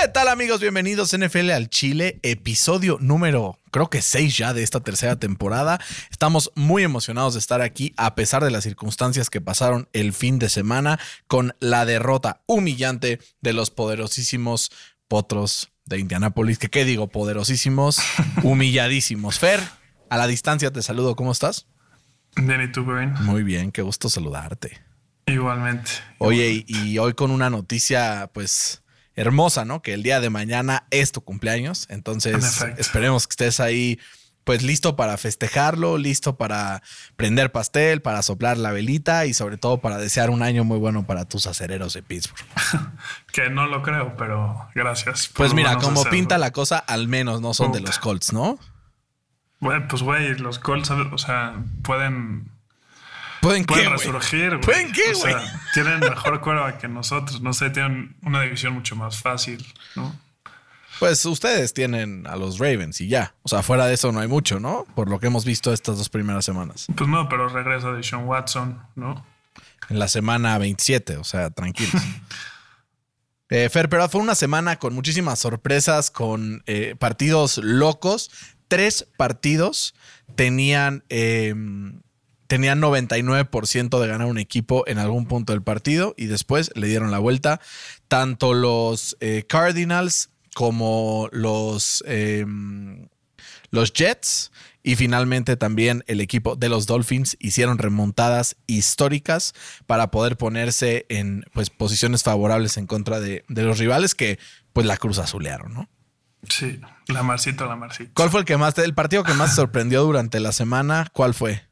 ¿Qué tal amigos? Bienvenidos a NFL al Chile, episodio número creo que 6 ya de esta tercera temporada. Estamos muy emocionados de estar aquí a pesar de las circunstancias que pasaron el fin de semana con la derrota humillante de los poderosísimos potros de Indianápolis. Que qué digo, poderosísimos, humilladísimos. Fer, a la distancia te saludo, ¿cómo estás? Bien, ¿y tú, Brain? Muy bien, qué gusto saludarte. Igualmente. Oye, y, y hoy con una noticia, pues, hermosa, ¿no? Que el día de mañana es tu cumpleaños. En Entonces, esperemos que estés ahí, pues, listo para festejarlo, listo para prender pastel, para soplar la velita y sobre todo para desear un año muy bueno para tus acereros de Pittsburgh. Que no lo creo, pero gracias. por Pues mira, como hacerlo. pinta la cosa, al menos no son de los Colts, ¿no? Güey, pues, güey, los Colts, o sea, pueden, ¿Pueden qué, pueden güey? resurgir. güey. ¿Pueden qué, O sea, güey? tienen mejor cuerva que nosotros. No sé, tienen una división mucho más fácil, ¿no? Pues ustedes tienen a los Ravens y ya. O sea, fuera de eso no hay mucho, ¿no? Por lo que hemos visto estas dos primeras semanas. Pues no, pero regresa de Sean Watson, ¿no? en la semana 27, o sea, tranquilos. Eh, Fer, pero fue una semana con muchísimas sorpresas, con eh, partidos locos. Tres partidos tenían, eh, tenían 99% de ganar un equipo en algún punto del partido y después le dieron la vuelta. Tanto los eh, Cardinals como los, eh, los Jets y finalmente también el equipo de los Dolphins hicieron remontadas históricas para poder ponerse en pues, posiciones favorables en contra de, de los rivales que pues la cruz azulearon, ¿no? Sí, la Marcito, la Marcito. ¿Cuál fue el que más, el partido que más te sorprendió durante la semana? ¿Cuál fue?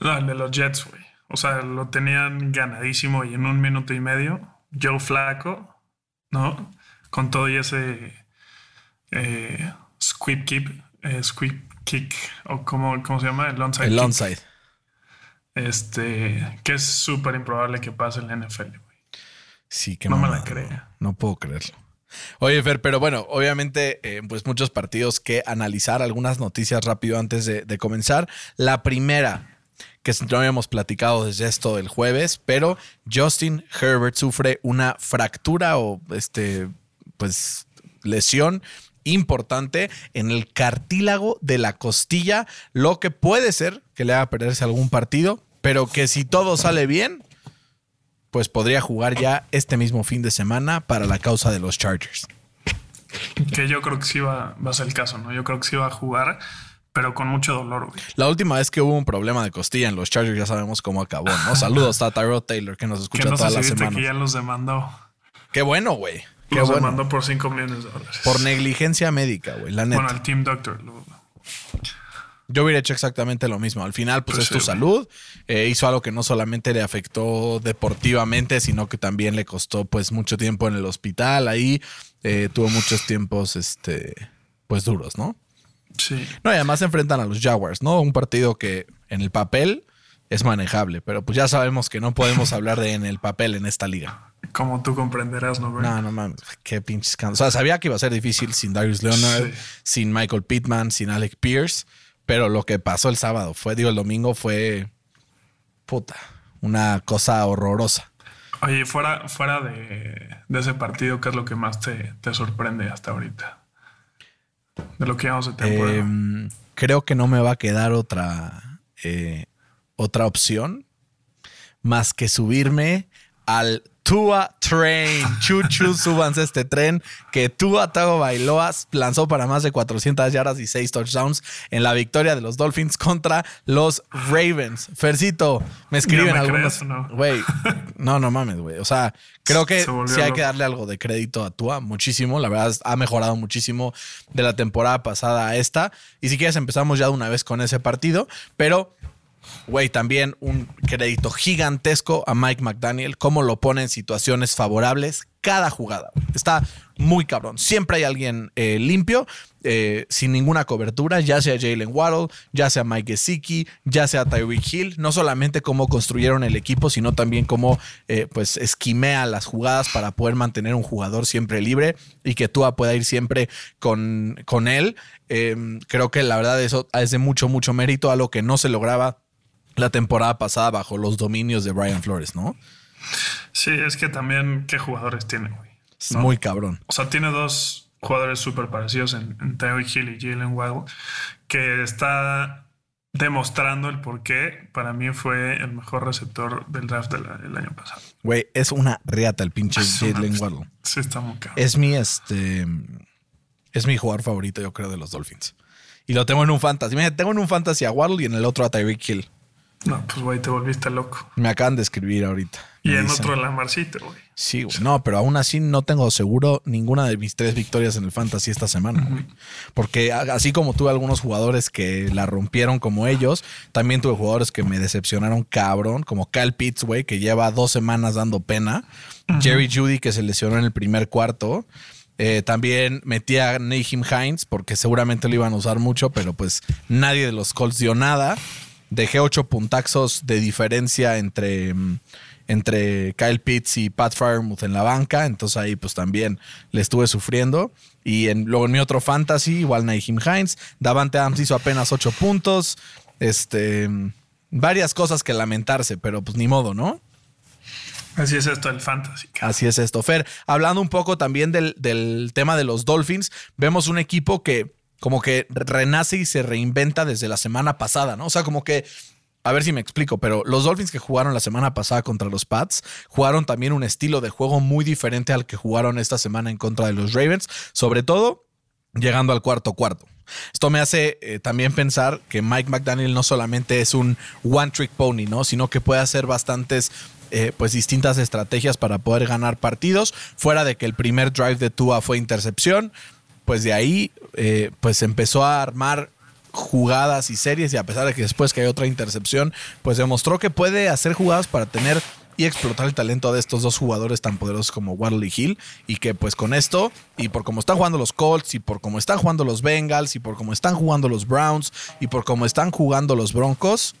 No, el de los Jets, güey. O sea, lo tenían ganadísimo y en un minuto y medio, Joe Flaco, ¿no? Con todo y ese eh, squib kick, eh, squib kick, o como, ¿cómo se llama? El onside. El kick. onside. Este, que es súper improbable que pase en la NFL, güey. Sí, que No me la güey. No puedo creerlo. Oye, Fer, pero bueno, obviamente, eh, pues muchos partidos que analizar, algunas noticias rápido antes de, de comenzar. La primera, que no habíamos platicado desde esto el jueves, pero Justin Herbert sufre una fractura o este, pues, lesión importante en el cartílago de la costilla, lo que puede ser que le haga perderse algún partido, pero que si todo sale bien, pues podría jugar ya este mismo fin de semana para la causa de los Chargers. Que yo creo que sí va, va a ser el caso, ¿no? Yo creo que sí va a jugar, pero con mucho dolor, güey. La última vez que hubo un problema de costilla en los Chargers ya sabemos cómo acabó, ¿no? Saludos a Tyrod Taylor que nos Que escucha todas las viste que semanas. ya los demandó. Qué bueno, güey. Qué Los bueno. demandó por 5 millones de dólares. Por negligencia médica, güey, la neta. Bueno, el Team Doctor. lo- Yo hubiera hecho exactamente lo mismo. Al final, pues, Pues es sí, tu güey. salud. Eh, hizo algo que no solamente le afectó deportivamente, sino que también le costó, pues, mucho tiempo en el hospital. Ahí eh, tuvo muchos tiempos, este, pues, duros, ¿no? Sí. No, y además se enfrentan a los Jaguars, ¿no? Un partido que en el papel es manejable, pero pues ya sabemos que no podemos hablar de en el papel en esta liga. Como tú comprenderás, ¿no, güey? No, no mames, qué pinches can- O sea, sabía que iba a ser difícil sin Darius Leonard, Sí. sin Michael Pittman, sin Alec Pierce, pero lo que pasó el sábado fue, digo, el domingo fue puta, una cosa horrorosa. Oye, fuera, fuera de, de ese partido, ¿qué es lo que más te, te sorprende hasta ahorita? De lo que llevamos de temporada. Eh, creo que no me va a quedar otra, eh, otra opción más que subirme al Tua Train. Chuchu, súbanse a este tren que Tua Tago Bailoa lanzó para más de 400 yardas y 6 touchdowns en la victoria de los Dolphins contra los Ravens. Fercito, me escriben ¿Ya me algunos. no? Güey, no, no mames, güey. O sea, creo que sí hay que darle algo de crédito a Tua, muchísimo. La verdad, ha mejorado muchísimo de la temporada pasada a esta. Y si quieres, empezamos ya de una vez con ese partido. Pero, güey, también un crédito gigantesco a Mike McDaniel. Cómo lo pone en situaciones favorables cada jugada. Está muy cabrón. Siempre hay alguien eh, limpio, eh, sin ninguna cobertura, ya sea Jalen Waddle, ya sea Mike Gesicki, ya sea Tyreek Hill. No solamente cómo construyeron el equipo, sino también cómo eh, pues esquimea las jugadas para poder mantener un jugador siempre libre y que Tua pueda ir siempre con, con él. creo que la verdad eso es de mucho, mucho mérito a lo que no se lograba la temporada pasada bajo los dominios de Brian Flores, ¿no? Sí, es que también qué jugadores tiene, güey. Es muy cabrón. O sea, tiene dos jugadores súper parecidos en, en Hill y Jalen Waddle, que está demostrando el por qué para mí fue el mejor receptor del draft del, año pasado. Güey, es una riata el pinche Jalen Waddle. Sí, está muy cabrón. Es mi, este, es mi jugador favorito, yo creo, de los Dolphins. Y lo tengo en un fantasy. tengo en un fantasy a Waddle y en el otro a Tyreek Hill. No, pues güey, te volviste loco. Me acaban de escribir ahorita. Y en otro la Marcito, güey. Sí, güey. No, pero aún así no tengo seguro ninguna de mis tres victorias en el Fantasy esta semana, güey. Porque así como tuve algunos jugadores que la rompieron como ellos, también tuve jugadores que me decepcionaron cabrón, como Kyle Pitts, güey, que lleva dos semanas dando pena. Jerry Judy, que se lesionó en el primer cuarto. Eh, también metí a Nahim Hines, porque seguramente lo iban a usar mucho, pero pues nadie de los Colts dio nada. Dejé ocho puntaxos de diferencia entre, mm, entre Kyle Pitts y Pat Fryermuth en la banca. Entonces ahí pues también le estuve sufriendo. Y en, luego en mi otro fantasy, igual Naheem Hines. Davante Adams hizo apenas ocho puntos. Este, varias cosas que lamentarse, pero pues ni modo, ¿no? Así es esto el fantasy. Así es esto. Fer, hablando un poco también del, del tema de los Dolphins, vemos un equipo que como que renace y se reinventa desde la semana pasada, ¿no? O sea, como que a ver si me explico, pero los Dolphins que jugaron la semana pasada contra los Pats jugaron también un estilo de juego muy diferente al que jugaron esta semana en contra de los Ravens, sobre todo llegando al cuarto cuarto. Esto me hace eh, también pensar que Mike McDaniel no solamente es un one trick pony, ¿no? Sino que puede hacer bastantes eh, pues distintas estrategias para poder ganar partidos, fuera de que el primer drive de Tua fue intercepción pues de ahí eh, pues empezó a armar jugadas y series y a pesar de que después que hay otra intercepción, pues demostró que puede hacer jugadas para tener y explotar el talento de estos dos jugadores tan poderosos como Waddle Hill y que pues con esto y por cómo están jugando los Colts y por cómo están jugando los Bengals y por cómo están jugando los Browns y por cómo están jugando los Broncos,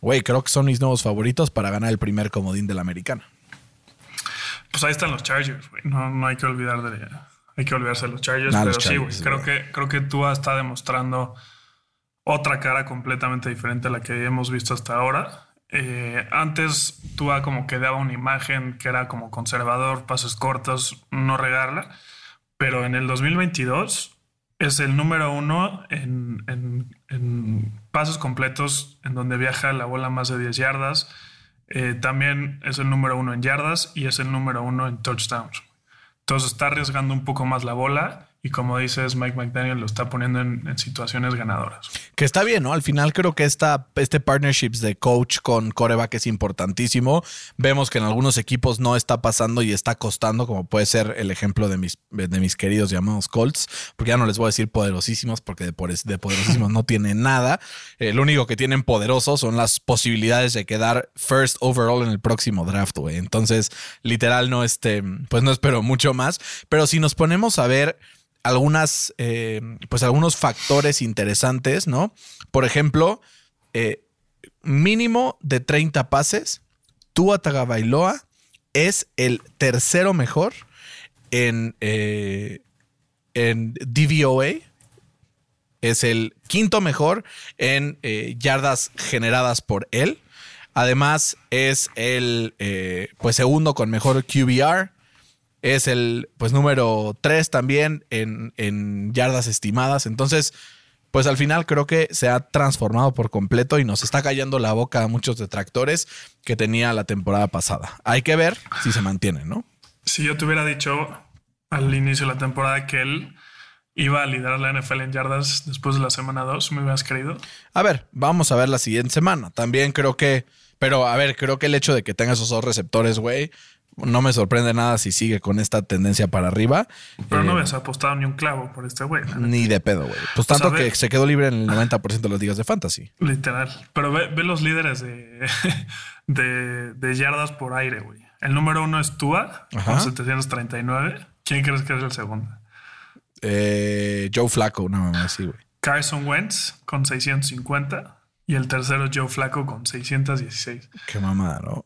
güey, creo que son mis nuevos favoritos para ganar el primer comodín de la americana. Pues ahí están los Chargers, güey. No, no hay que olvidar de hay que olvidarse de los Chargers, pero sí, güey. Creo que, creo que Tua está demostrando otra cara completamente diferente a la que hemos visto hasta ahora. Eh, antes Tua como que daba una imagen que era como conservador, pasos cortos, no regarla. Pero en el 2022 es el número uno en, en, pasos completos en donde viaja la bola más de 10 yardas. Eh, también es el número uno en yardas y es el número uno en touchdowns. Entonces está arriesgando un poco más la bola y como dices, Mike McDaniel lo está poniendo en, situaciones ganadoras. Que está bien, ¿no? Al final creo que esta, este partnerships de coach con coreback es importantísimo. Vemos que en algunos equipos no está pasando y está costando, como puede ser el ejemplo de mis, de mis queridos llamados Colts, porque ya no les voy a decir poderosísimos, porque de, de poderosísimos no tienen nada. lo único que tienen poderosos son las posibilidades de quedar first overall en el próximo draft, güey. Entonces, literal, no este, pues no espero mucho más. Pero si nos ponemos a ver algunas, eh, pues algunos factores interesantes, ¿no? Por ejemplo, eh, mínimo de 30 pases, Tua Tagovailoa es el tercero mejor en, eh, en DVOA, es el quinto mejor en yardas generadas por él. Además, es el pues segundo con mejor QBR. Es el pues número 3 también en, yardas estimadas. Entonces, pues al final creo que se ha transformado por completo y nos está cayendo la boca a muchos detractores que tenía la temporada pasada. Hay que ver si se mantiene, ¿no? Si yo te hubiera dicho al inicio de la temporada que él iba a liderar la NFL en yardas después de la semana 2, ¿me hubieras creído? A ver, vamos a ver la siguiente semana. También creo que, pero a ver, creo que el hecho de que tenga esos dos receptores, güey, no me sorprende nada si sigue con esta tendencia para arriba. Pero no eh, habías apostado ni un clavo por este güey. Ni de pedo, güey. Pues tanto que se quedó libre en el 90% de los ligas de fantasy. Literal. Pero ve, los líderes de, de, yardas por aire, güey. El número uno es Tua, Ajá. con 739. ¿Quién crees que es el segundo? Eh, Joe Flacco, una mamá así, güey. Carson Wentz, con 650. Y el tercero, Joe Flacco, con 616. Qué mamada, ¿no?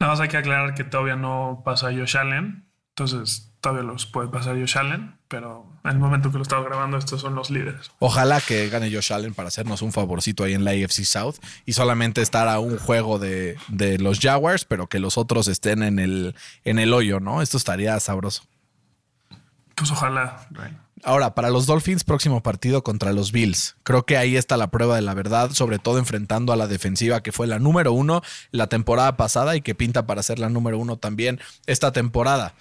Nada más hay que aclarar que todavía no pasa Josh Allen. Entonces, todavía los puede pasar Josh Allen. Pero en el momento que lo estaba grabando, estos son los líderes. Ojalá que gane Josh Allen para hacernos un favorcito ahí en la AFC South y solamente estar a un juego de, de los Jaguars, pero que los otros estén en el, en el hoyo, ¿no? Esto estaría sabroso. Pues ojalá. Ahora, para los Dolphins, próximo partido contra los Bills. Creo que ahí está la prueba de la verdad, sobre todo enfrentando a la defensiva que fue la número uno la temporada pasada y que pinta para ser la número uno también esta temporada.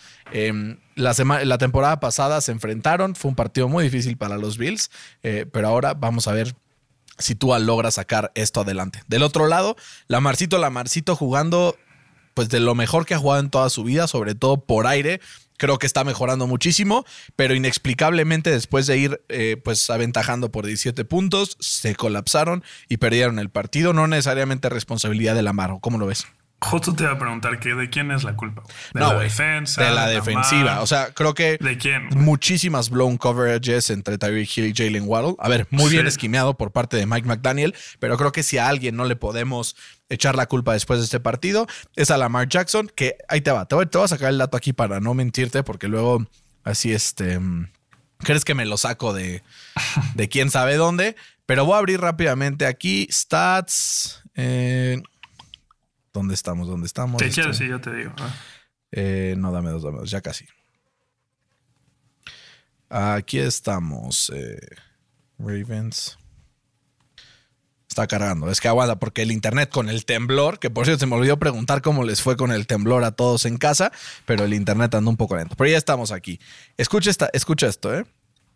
La, sema- la temporada pasada se enfrentaron, fue un partido muy difícil para los Bills, eh, pero ahora vamos a ver si Tua logra sacar esto adelante. Del otro lado, Lamarcito, Lamarcito jugando pues de lo mejor que ha jugado en toda su vida, sobre todo por aire. Creo que está mejorando muchísimo, pero inexplicablemente después de ir eh, pues aventajando por 17 puntos, se colapsaron y perdieron el partido. No necesariamente responsabilidad de Lamar, ¿cómo lo ves? Justo te iba a preguntar que de quién es la culpa. ¿De No, la defensa? de la de defensiva. O sea, creo que ¿De quién? muchísimas blown coverages entre Tyreek Hill y Jalen Waddle. A ver, muy bien esquimeado por parte de Mike McDaniel, pero creo que si a alguien no le podemos echar la culpa después de este partido, es a Lamar Jackson, que ahí te va. Te voy, te voy a sacar el dato aquí para no mentirte, porque luego así este... Crees que me lo saco de, de quién sabe dónde, pero voy a abrir rápidamente aquí stats. eh, ¿Dónde estamos? ¿Dónde estamos? ¿Qué Este- quieres? Sí, yo te digo. Ah. eh, no, dame dos, dame dos, ya casi. Aquí estamos. eh, Ravens. Está cargando. Es que aguanta, porque el internet con el temblor, que por cierto se me olvidó preguntar cómo les fue con el temblor a todos en casa, pero el internet anda un poco lento. Pero ya estamos aquí. Escucha, esta, escucha esto, ¿eh?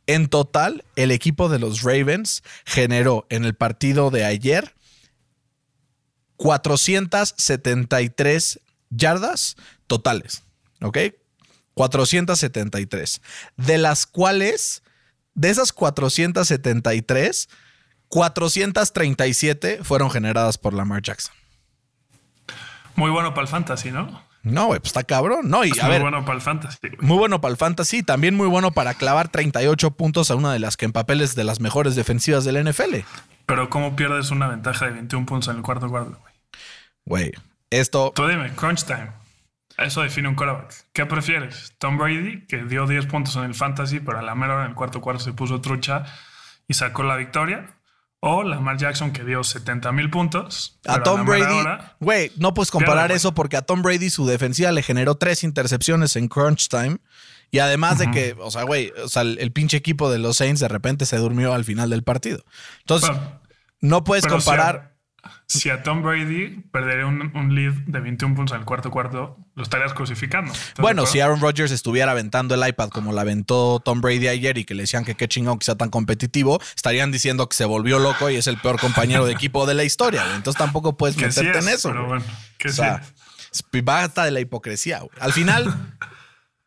En total, el equipo de los Ravens generó en el partido de ayer 473 yardas totales. ¿Ok? 473. De las cuales, de esas 473, 437 fueron generadas por Lamar Jackson. Muy bueno para el fantasy, ¿no? No, güey, pues está cabrón. No, y Es a muy ver, bueno para el fantasy. muy bueno para el fantasy, también muy bueno para clavar 38 puntos a una de las que en papeles de las mejores defensivas del NFL. Pero ¿cómo pierdes una ventaja de 21 puntos en el cuarto cuarto? Güey, esto Tú dime, crunch time. Eso define un quarterback. ¿Qué prefieres? Tom Brady, que dio 10 puntos en el fantasy, pero a la mera hora en el cuarto cuarto se puso trucha y sacó la victoria. O Lamar Jackson, que dio 70 mil puntos. A Tom mera Brady, güey, no puedes comparar eso porque a Tom Brady su defensiva le generó tres intercepciones en crunch time. Y además de que, o sea, güey, o sea, el, el pinche equipo de los Saints de repente se durmió al final del partido. Entonces, Pero- no puedes comparar. Si a, si a Tom Brady perdería un, un lead de 21 puntos en el cuarto cuarto, lo estarías crucificando. ¿Estás de Bueno, si Aaron Rodgers estuviera aventando el iPad como la aventó Tom Brady ayer y que le decían que qué chingón que sea tan competitivo, estarían diciendo que se volvió loco y es el peor compañero de equipo de la historia. Entonces tampoco puedes Que sí meterte es, en eso. pero bueno, que o sea, basta de la hipocresía. güey. Al final,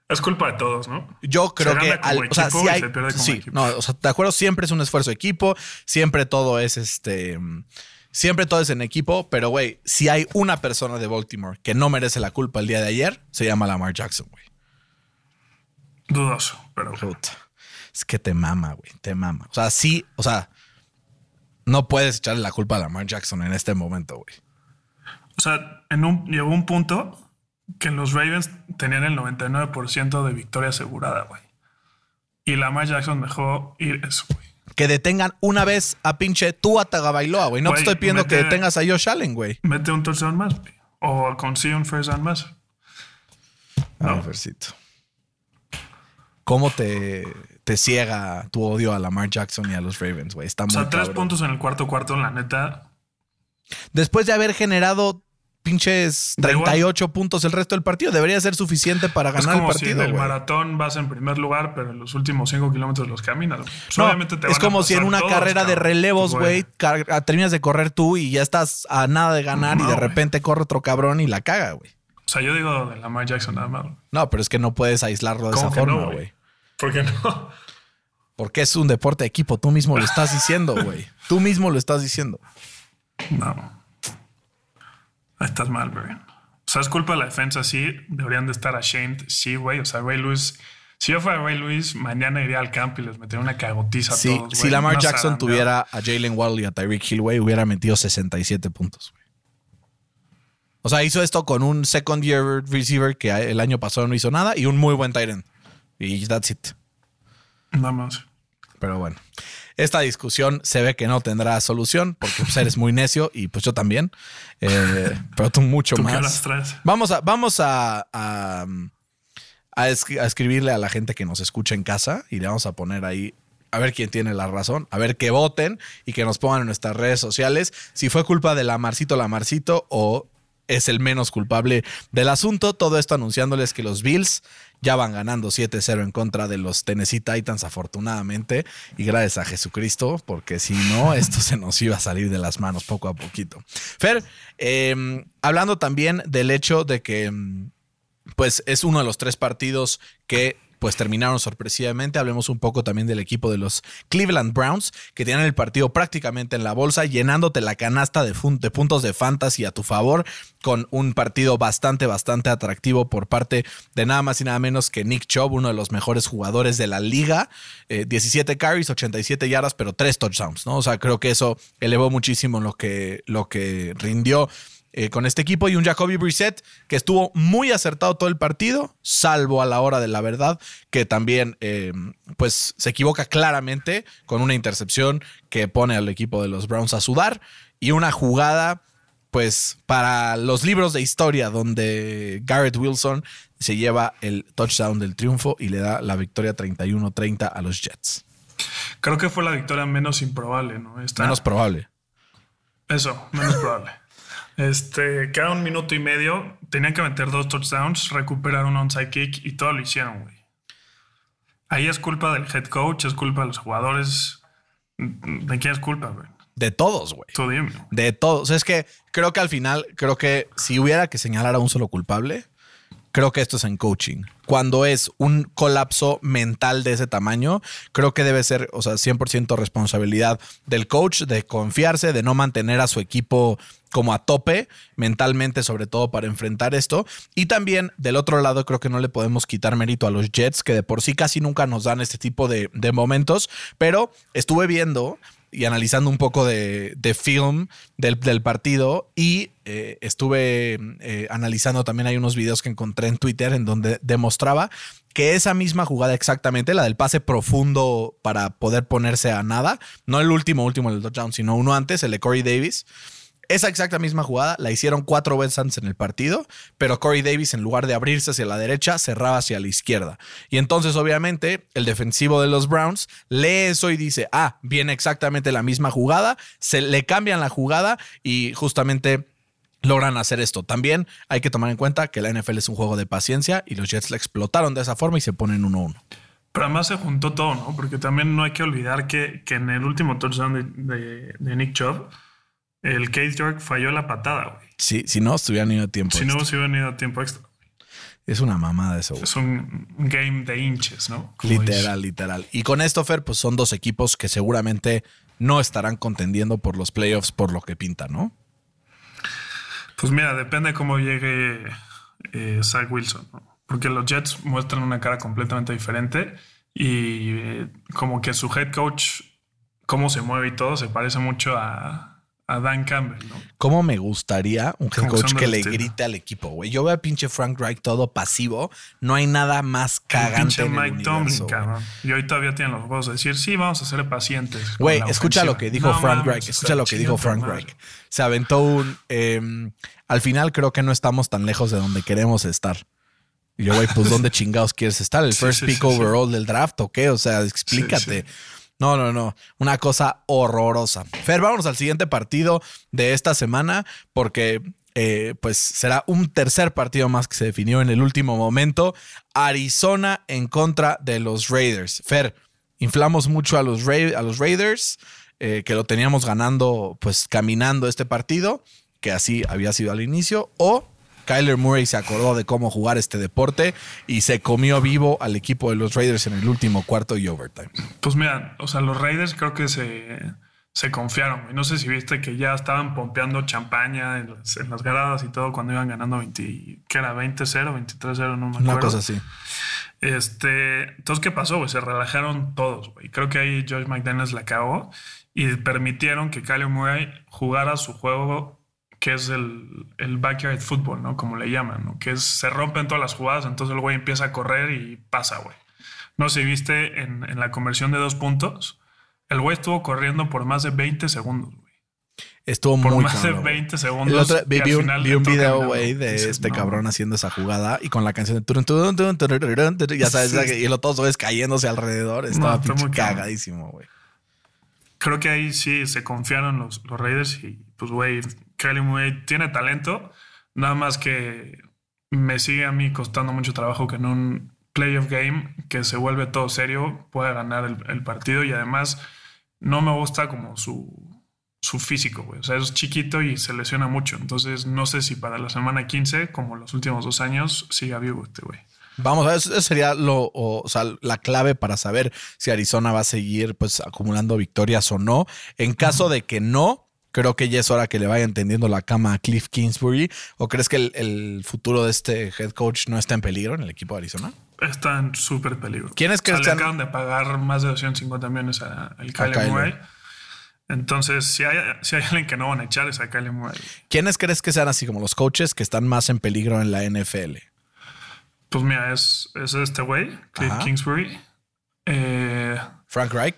Es culpa de todos, ¿no? Yo creo Se que al- o sea, equipo sí hay, se sí, no, o sea, de acuerdo, siempre es un esfuerzo de equipo, siempre todo es este, siempre todo es en equipo, pero güey, si hay una persona de Baltimore que no merece la culpa el día de ayer, se llama Lamar Jackson, güey. Dudoso, pero Puta. Es que te mama, güey, te mama. O sea, sí, o sea, no puedes echarle la culpa a Lamar Jackson en este momento, güey. O sea, en un, llegó un punto que los Ravens tenían el 99% de victoria asegurada, güey. Y Lamar Jackson dejó ir eso, güey. Que detengan una vez a pinche Tua Tagovailoa, güey. No te estoy pidiendo que detengas a Josh Allen, güey. Mete un touchdown más, güey. O consigue un first down más. A No. ver, Fercito. ¿Cómo te, te ciega tu odio a Lamar Jackson y a los Ravens, güey? Está O muy sea, tres cabrón. puntos en el cuarto cuarto, la neta. Después de haber generado pinches Da igual. 38 puntos el resto del partido, debería ser suficiente para Es ganar el si partido, en el maratón vas en primer lugar, pero en los últimos cinco kilómetros los caminas. Pues No, obviamente te es van a como si en una carrera de relevos, Pues, güey, terminas de correr tú y ya estás a nada de ganar y de repente corre otro cabrón y la caga, güey. O sea, yo digo de Lamar Jackson nada más. No, pero es que no puedes aislarlo de ¿Cómo esa forma, güey? güey. ¿Por qué no? Porque es un deporte de equipo. Tú mismo lo estás diciendo, güey. Tú mismo lo estás diciendo. No. Estás mal, Brian. O sea, es culpa de la defensa, sí. Deberían de estar ashamed, sí, güey. O sea, Ray Lewis. Si yo fuera Ray Lewis, mañana iría al campo y les metería una cagotiza a Sí, todos. si güey. Lamar Una Jackson zarandeada. tuviera a Jalen Waddle y a Tyreek Hill, güey, hubiera metido 67 puntos. güey. O sea, hizo esto con un second year receiver que el año pasado no hizo nada y un muy buen tight end. Y that's it. Nada más. Pero bueno, esta discusión se ve que no tendrá solución porque pues, eres muy necio y pues yo también. Eh, pero tú mucho ¿Tú qué más. Vamos a, vamos a, a, a es- a escribirle a la gente que nos escucha en casa y le vamos a poner ahí a ver quién tiene la razón, a ver que voten y que nos pongan en nuestras redes sociales si fue culpa de Lamarcito Lamarcito o es el menos culpable del asunto. Todo esto anunciándoles que los Bills ya van ganando 7-0 en contra de los Tennessee Titans, afortunadamente, y gracias a Jesucristo, porque si no, esto se nos iba a salir de las manos poco a poquito. Fer, eh, hablando también del hecho de que mm, pues es uno de los tres partidos que pues terminaron sorpresivamente. Hablemos un poco también del equipo de los Cleveland Browns, que tienen el partido prácticamente en la bolsa, llenándote la canasta de, puntos de fantasy a tu favor, con un partido bastante, bastante atractivo por parte de nada más y nada menos que Nick Chubb, uno de los mejores jugadores de la liga. Eh, 17 carries, 87 yardas, pero 3 touchdowns, ¿no? O sea, creo que eso elevó muchísimo lo que, lo que rindió eh, con este equipo y un Jacoby Brissett que estuvo muy acertado todo el partido, salvo a la hora de la verdad, que también eh, pues se equivoca claramente con una intercepción que pone al equipo de los Browns a sudar y una jugada pues para los libros de historia donde Garrett Wilson se lleva el touchdown del triunfo y le da la victoria 31-30 a los Jets. Creo que fue la victoria menos improbable, ¿no? Esta- Menos probable. Eso, menos probable. Este, queda un minuto y medio. Tenían que meter dos touchdowns, recuperar un onside kick y todo lo hicieron, güey. Ahí es culpa del head coach, es culpa de los jugadores. ¿De quién es culpa, güey? De todos, güey. Tú dime. De todos. Es que creo que al final, creo que si hubiera que señalar a un solo culpable, creo que esto es en coaching. Cuando es un colapso mental de ese tamaño, creo que debe ser, o sea, 100% responsabilidad del coach de confiarse, de no mantener a su equipo como a tope mentalmente, sobre todo para enfrentar esto. Y también del otro lado, creo que no le podemos quitar mérito a los Jets, que de por sí casi nunca nos dan este tipo de, momentos, pero estuve viendo y analizando un poco de, film del, del partido y eh, estuve eh, analizando también hay unos videos que encontré en Twitter en donde demostraba que esa misma jugada exactamente, la del pase profundo para poder ponerse a nada, no el último último del touchdown, sino uno antes, el de Corey Davis, esa exacta misma jugada la hicieron cuatro veces antes en el partido, pero Corey Davis en lugar de abrirse hacia la derecha, cerraba hacia la izquierda. Y entonces obviamente el defensivo de los Browns lee eso y dice, ah, viene exactamente la misma jugada, se le cambian la jugada y justamente logran hacer esto. También hay que tomar en cuenta que la NFL es un juego de paciencia y los Jets la explotaron de esa forma y se ponen 1-1. Pero además se juntó todo, ¿no? Porque también no hay que olvidar que, que en el último touchdown de, Nick Chubb, el Case York falló la patada, güey. Si, si no, estuvieran ido a tiempo. Si no extra. se hubiera venido a tiempo extra. Es una mamada eso. güey. Es un game de inches, ¿no? Como Literal, literal. Y con esto, Fer, pues son dos equipos que seguramente no estarán contendiendo por los playoffs por lo que pinta, ¿no? Pues mira, depende cómo llegue eh, Zach Wilson, ¿no? Porque los Jets muestran una cara completamente diferente y eh, como que su head coach, cómo se mueve y todo, se parece mucho a, a Dan Campbell, ¿no? ¿Cómo me gustaría un head coach que le grite al equipo, güey? Yo veo a pinche Frank Reich todo pasivo. No hay nada más El cagante pinche el Mike universo, Tomlin, cabrón. Y hoy todavía tienen los juegos de decir, sí, vamos a ser pacientes. Güey, escucha lo ofensiva". que dijo No Frank Reich. Escucha lo que dijo Frank madre. Reich. Se aventó un. eh, al final creo que no estamos tan lejos de donde queremos estar. Y yo, güey, pues ¿dónde chingados quieres estar? ¿El Sí, first sí, pick sí, sí. overall del draft o qué? O sea, explícate. No, no, no. Una cosa horrorosa. Fer, vámonos al siguiente partido de esta semana porque eh, pues será un tercer partido más que se definió en el último momento. Arizona en contra de los Raiders. Fer, inflamos mucho a los, Ra- a los Raiders, eh, que lo teníamos ganando pues caminando este partido, que así había sido al inicio, o... Kyler Murray se acordó de cómo jugar este deporte y se comió vivo al equipo de los Raiders en el último cuarto y overtime. Pues mira, o sea, los Raiders creo que se, se confiaron. No sé si viste que ya estaban pompeando champaña en las, en las gradas y todo cuando iban ganando 20, ¿qué era? 20-0, 23-0, no me acuerdo. Una cosa así. Este, entonces, ¿qué pasó? güey? Se relajaron todos, güey. Creo que ahí Josh McDaniels la cagó y permitieron que Kyler Murray jugara su juego que es el, el backyard football, ¿no? Como le llaman, ¿no? Que es, se rompen todas las jugadas, entonces el güey empieza a correr y pasa, güey. No sé si viste en, en la conversión de dos puntos, el güey estuvo corriendo por más de 20 segundos, güey. Estuvo Por muy más de cabrón, güey. 20 El segundos. otro- y vi, al vi un, final vi un video, güey, de Dices, este no, cabrón haciendo esa jugada y con la canción de turun, turun, turun, turun, ya sabes, Sí. y los todos güeyes cayéndose alrededor. Estaba pinche muy cagadísimo, güey. Creo que ahí sí se confiaron los, los Raiders y pues, güey, Kyler Murray tiene talento, nada más que me sigue a mí costando mucho trabajo que en un playoff game que se vuelve todo serio pueda ganar el, el partido y además no me gusta como su, su físico, güey. O sea, es chiquito y se lesiona mucho. Entonces, no sé si para la semana 15, como los últimos dos años, siga vivo este güey. Vamos a ver, eso eso sería lo, o, o sea, la clave para saber si Arizona va a seguir pues acumulando victorias o no. En caso de que no, creo que ya es hora que le vaya entendiendo la cama a Cliff Kingsbury. ¿O crees que el, el futuro de este head coach no está en peligro en el equipo de Arizona? Está en súper peligro. ¿Quiénes O sea, crees le que acaban de pagar más de 250 millones a- al Kyler. Murray. Entonces, si hay, si hay alguien que no van a echar es a Kyler Murray. ¿Quiénes crees que sean así como los coaches que están más en peligro en la NFL? Pues mira, es, es este güey, Cliff Ajá. Kingsbury. Eh, Frank Reich,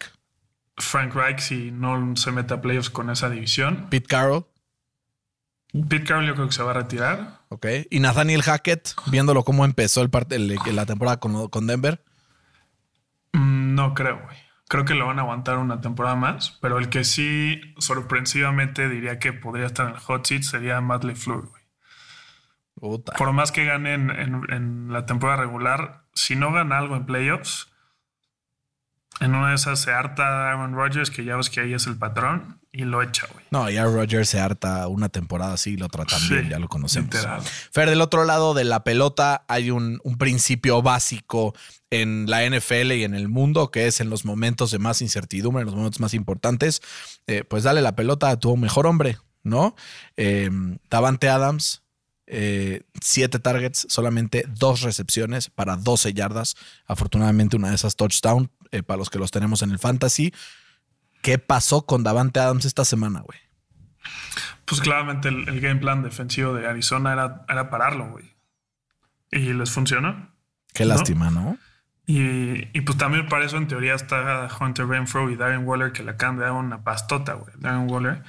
Frank Reich, si no se mete a playoffs con esa división. Pete Carroll, Pete Carroll yo creo que se va a retirar. ok. Y Nathaniel Hackett, viéndolo cómo empezó el el- la temporada con, con Denver. Mm, No creo, güey. Creo que lo van a aguantar una temporada más, pero el que sí sorpresivamente diría que podría estar en el hot seat sería Matt LeFleur, güey. Puta. Por más que gane en, en- en la temporada regular, si no gana algo en playoffs, en una de esas se harta Aaron Rodgers, que ya ves que ahí es el patrón, y lo echa, güey. No, ya Rodgers se harta una temporada así y la otra también, Sí, ya lo conocemos. literal. Fer, del otro lado de la pelota hay un, un principio básico en la NFL y en el mundo, que es en los momentos de más incertidumbre, en los momentos más importantes, eh, pues dale la pelota a tu mejor hombre, ¿no? Eh, Davante Adams, eh, siete targets, solamente dos recepciones para 12 yardas. Afortunadamente una de esas touchdown eh, para los que los tenemos en el fantasy. ¿Qué pasó con Davante Adams esta semana, güey? Pues claramente el, el game plan defensivo de Arizona era, era pararlo, güey. Y les funcionó. Qué ¿No? lástima, ¿no? Y, y pues también para eso en teoría está Hunter Renfro y Darren Waller que le acaban de dar una pastota, güey. Darren Waller,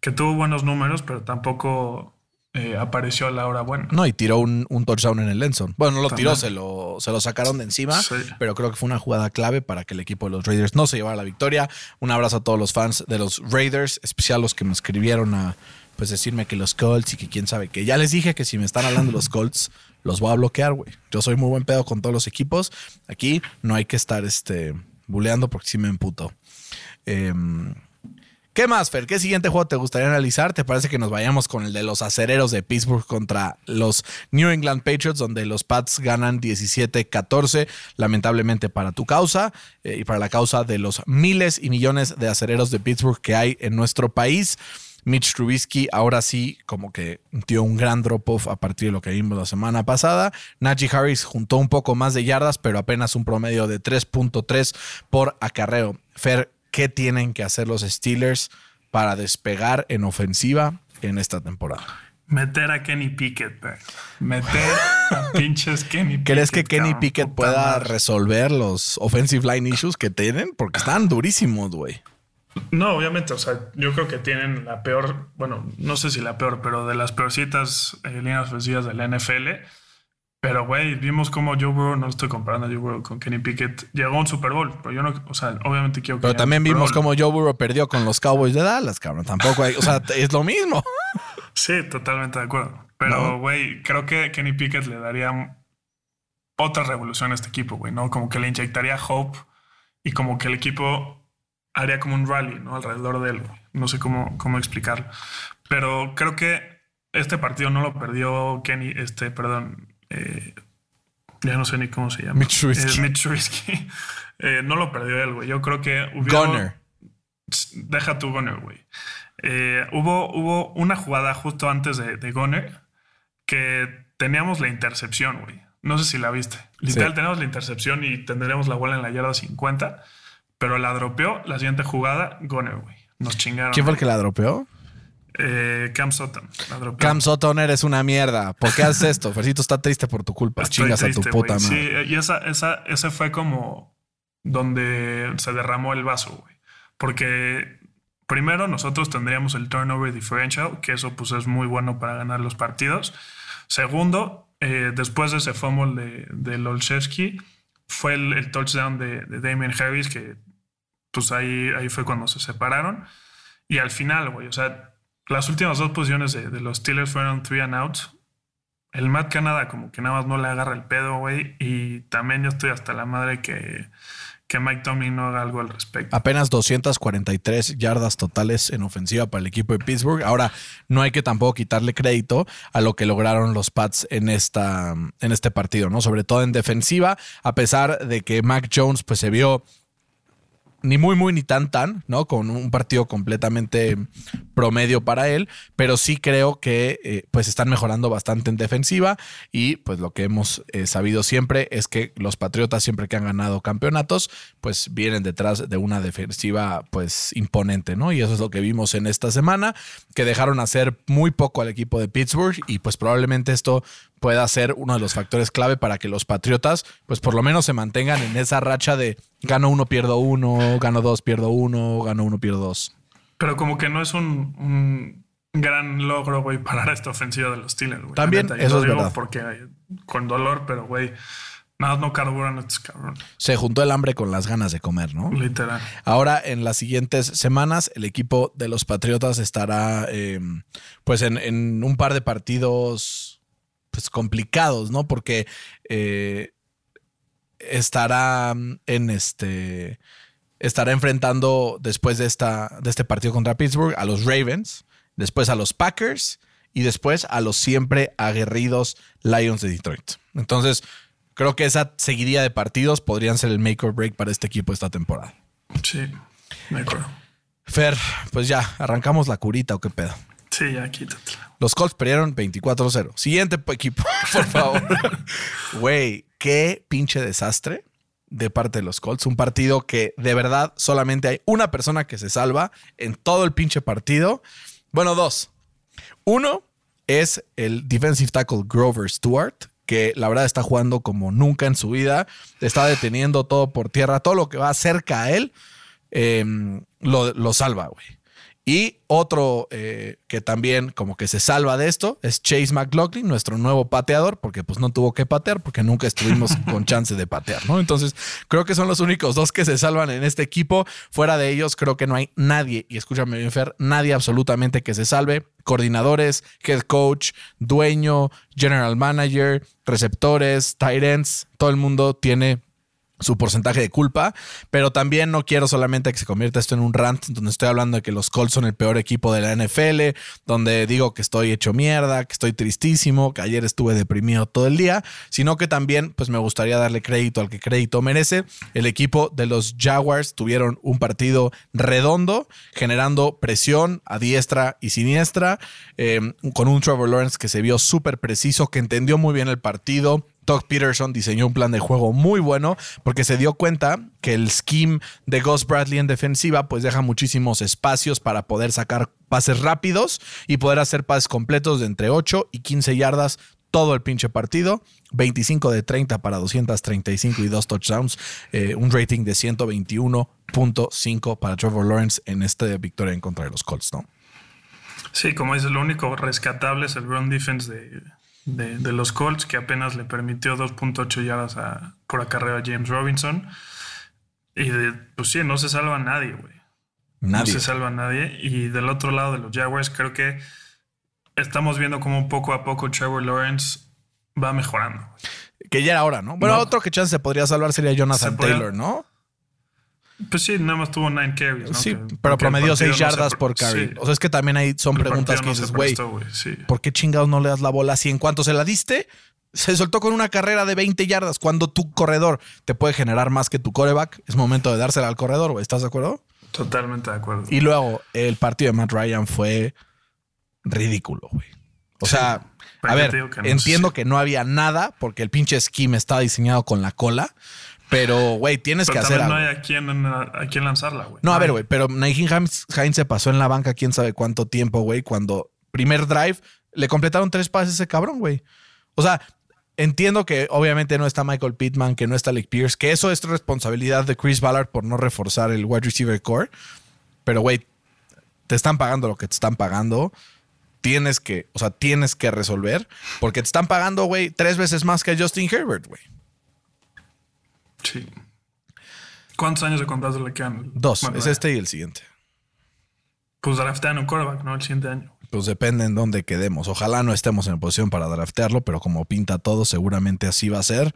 que tuvo buenos números, pero tampoco eh, apareció a la hora buena. No, y tiró un, un touchdown en el Lenson. Bueno, no lo tiró, se lo, se lo sacaron de encima, Sí. pero creo que fue una jugada clave para que el equipo de los Raiders no se llevara la victoria. Un abrazo a todos los fans de los Raiders, especial los que me escribieron a pues decirme que los Colts y que quién sabe que ya les dije que si me están hablando los Colts los voy a bloquear, güey. Yo soy muy buen pedo con todos los equipos. Aquí no hay que estar este buleando porque sí me emputo. Em, ¿Qué más, Fer? ¿Qué siguiente juego te gustaría analizar? ¿Te parece que nos vayamos con el de los acereros de Pittsburgh contra los New England Patriots, donde los Pats ganan 17-14, lamentablemente para tu causa eh, y para la causa de los miles y millones de acereros de Pittsburgh que hay en nuestro país? Mitch Trubisky ahora sí como que dio un gran drop-off a partir de lo que vimos la semana pasada. Najee Harris juntó un poco más de yardas, pero apenas un promedio de 3.3 por acarreo. Fer, ¿qué tienen que hacer los Steelers para despegar en ofensiva en esta temporada? Meter a Kenny Pickett, güey. Meter a pinches Kenny Pickett. ¿Crees que Kenny. Pickett pueda resolver los offensive line issues que tienen? Porque están durísimos, güey. No, obviamente, o sea, yo creo que tienen la peor, bueno, no sé si la peor, pero de las peorcitas eh, líneas ofensivas de la NFL. Pero, güey, vimos cómo Joe Burrow, no estoy comparando a Joe Burrow con Kenny Pickett, llegó a un Super Bowl, pero yo no, o sea, obviamente quiero que Pero también vimos cómo Joe Burrow perdió con los Cowboys de Dallas, cabrón. Tampoco hay, o sea, es lo mismo. Sí, totalmente de acuerdo. Pero, No. güey, creo que Kenny Pickett le daría otra revolución a este equipo, güey, ¿no? Como que le inyectaría hope y como que el equipo haría como un rally, ¿no? Alrededor de él, güey. No sé cómo, cómo explicarlo. Pero creo que este partido no lo perdió Kenny, este, perdón, eh, ya no sé ni cómo se llama. Mitch Trubisky. Eh. Eh, no lo perdió él, güey. Yo creo que hubiera... Gunner. deja tu Goner, güey. Eh, hubo, hubo una jugada justo antes de, de Goner que teníamos la intercepción, güey. No sé si la viste. Literal, Sí. tenemos la intercepción y tendríamos la bola en la yarda 50, pero la dropeó. La siguiente jugada, Goner, güey. Nos chingaron. ¿Quién fue el que la dropeó? Eh, Cam Sutton. Cam Sutton eres una mierda. ¿Por qué haces esto? Fercito está triste por tu culpa. Estoy Chingas a tu puta madre. Sí, y esa, esa, ese fue como donde se derramó el vaso, güey. Porque primero nosotros tendríamos el turnover differential, que eso pues es muy bueno para ganar los partidos. Segundo, eh, después de ese fumble de, de Lolszewski, fue el, el touchdown de, de Damien Harris, que pues ahí, ahí fue cuando se separaron. Y al final, güey, o sea, las últimas dos posiciones de, los Steelers fueron three and out. El Matt Canada como que nada más no le agarra el pedo, güey. Y también yo estoy hasta la madre que, que Mike Tomlin no haga algo al respecto. Apenas 243 yardas totales en ofensiva para el equipo de Pittsburgh. Ahora, no hay que tampoco quitarle crédito a lo que lograron los Pats en, esta, en este partido, ¿no? Sobre todo en defensiva, a pesar de que Mac Jones pues se vio ni muy, muy, ni tan, tan, ¿no? Con un partido completamente promedio para él, pero sí creo que eh, pues están mejorando bastante en defensiva y pues lo que hemos eh, sabido siempre es que los Patriotas siempre que han ganado campeonatos pues vienen detrás de una defensiva pues imponente, ¿no? Y eso es lo que vimos en esta semana, que dejaron hacer muy poco al equipo de Pittsburgh y pues probablemente esto pueda ser uno de los factores clave para que los Patriotas, pues por lo menos se mantengan en esa racha de gano uno, pierdo uno, gano dos, pierdo uno, gano uno, pierdo dos. Pero como que no es un, un gran logro, güey, parar esta ofensiva de los Steelers, güey. También, neta, eso lo es digo verdad. Porque con dolor, pero, güey, nada, no carburan estos cabrones. Se juntó el hambre con las ganas de comer, ¿no? Literal. Ahora, en las siguientes semanas, el equipo de los Patriotas estará eh, pues en, en un par de partidos pues complicados, ¿no? Porque eh, estará en este estará enfrentando después de esta de este partido contra Pittsburgh a los Ravens, después a los Packers y después a los siempre aguerridos Lions de Detroit. Entonces, creo que esa seguidilla de partidos podrían ser el make or break para este equipo esta temporada. Sí, me acuerdo. Fer, pues ya, arrancamos la curita o qué pedo. Sí, ya quítatela. Los Colts perdieron 24-0. Siguiente po- equipo, por favor. Güey, qué pinche desastre de parte de los Colts. Un partido que de verdad solamente hay una persona que se salva en todo el pinche partido. Bueno, dos. Uno es el defensive tackle Grover Stewart, que la verdad está jugando como nunca en su vida. Está deteniendo todo por tierra. Todo lo que va cerca a él eh, lo, lo salva, güey. Y otro eh, que también como que se salva de esto es Chase McLaughlin, nuestro nuevo pateador, porque pues no tuvo que patear porque nunca estuvimos con chance de patear, ¿no? Entonces creo que son los únicos dos que se salvan en este equipo. Fuera de ellos creo que no hay nadie, y escúchame bien Fer, nadie absolutamente que se salve. Coordinadores, head coach, dueño, general manager, receptores, tight ends, todo el mundo tiene su porcentaje de culpa, pero también no quiero solamente que se convierta esto en un rant donde estoy hablando de que los Colts son el peor equipo de la NFL, donde digo que estoy hecho mierda, que estoy tristísimo, que ayer estuve deprimido todo el día, sino que también pues me gustaría darle crédito al que crédito merece. El equipo de los Jaguars tuvieron un partido redondo, generando presión a diestra y siniestra, eh, con un Trevor Lawrence que se vio súper preciso, que entendió muy bien el partido, Doug Peterson diseñó un plan de juego muy bueno porque se dio cuenta que el scheme de Gus Bradley en defensiva pues deja muchísimos espacios para poder sacar pases rápidos y poder hacer pases completos de entre 8 y 15 yardas todo el pinche partido. 25 de 30 para 235 y dos touchdowns. eh, un rating de 121.5 para Trevor Lawrence en esta victoria en contra de los Colts. Sí, como dices, lo único rescatable es el run defense de, de, de los Colts, que apenas le permitió 2.8 yardas a, por acarreo a James Robinson. Y de, pues sí, no se salva nadie, güey. No Nadie. se salva nadie. Y del otro lado de los Jaguars, creo que estamos viendo como poco a poco Trevor Lawrence va mejorando. Que ya era hora, ¿no? Bueno, No. otro que chance se podría salvar sería Jonathan Se podría- Taylor, ¿no? Pues sí, nada más tuvo 9 carries, ¿no? Sí, Que- pero promedió partido 6 no se yardas por carry. sí, O sea, es que también ahí son el preguntas que no dices, güey, sí. ¿por qué chingados no le das la bola así? En cuanto se la diste, se soltó con una carrera de 20 yardas. Cuando tu corredor te puede generar más que tu coreback, es momento de dársela al corredor, güey. ¿Estás de acuerdo? Totalmente de acuerdo. Y luego el partido de Matt Ryan fue ridículo, güey. O sea, a ver, entiendo que no había nada porque el pinche scheme estaba diseñado con la cola. Pero, güey, tienes que hacer algo. No hay a quién, a quién lanzarla, güey. No, a ver, güey, pero Naheem Hines, se pasó en la banca quién sabe cuánto tiempo, güey, cuando primer drive le completaron tres pases a ese cabrón, güey. O sea, entiendo que obviamente no está Michael Pittman, que no está Nick Pierce, que eso es responsabilidad de Chris Ballard por no reforzar el wide receiver core. Pero, güey, te están pagando lo que te están pagando. Tienes que, o sea, tienes que resolver porque te están pagando, güey, tres veces más que Justin Herbert, güey. Sí. ¿Cuántos años de contrato le quedan? Dos. es este y el siguiente. Pues draftean un quarterback, ¿no? El siguiente año. Pues depende en dónde quedemos. Ojalá no estemos en posición para draftearlo, pero como pinta todo, seguramente así va a ser.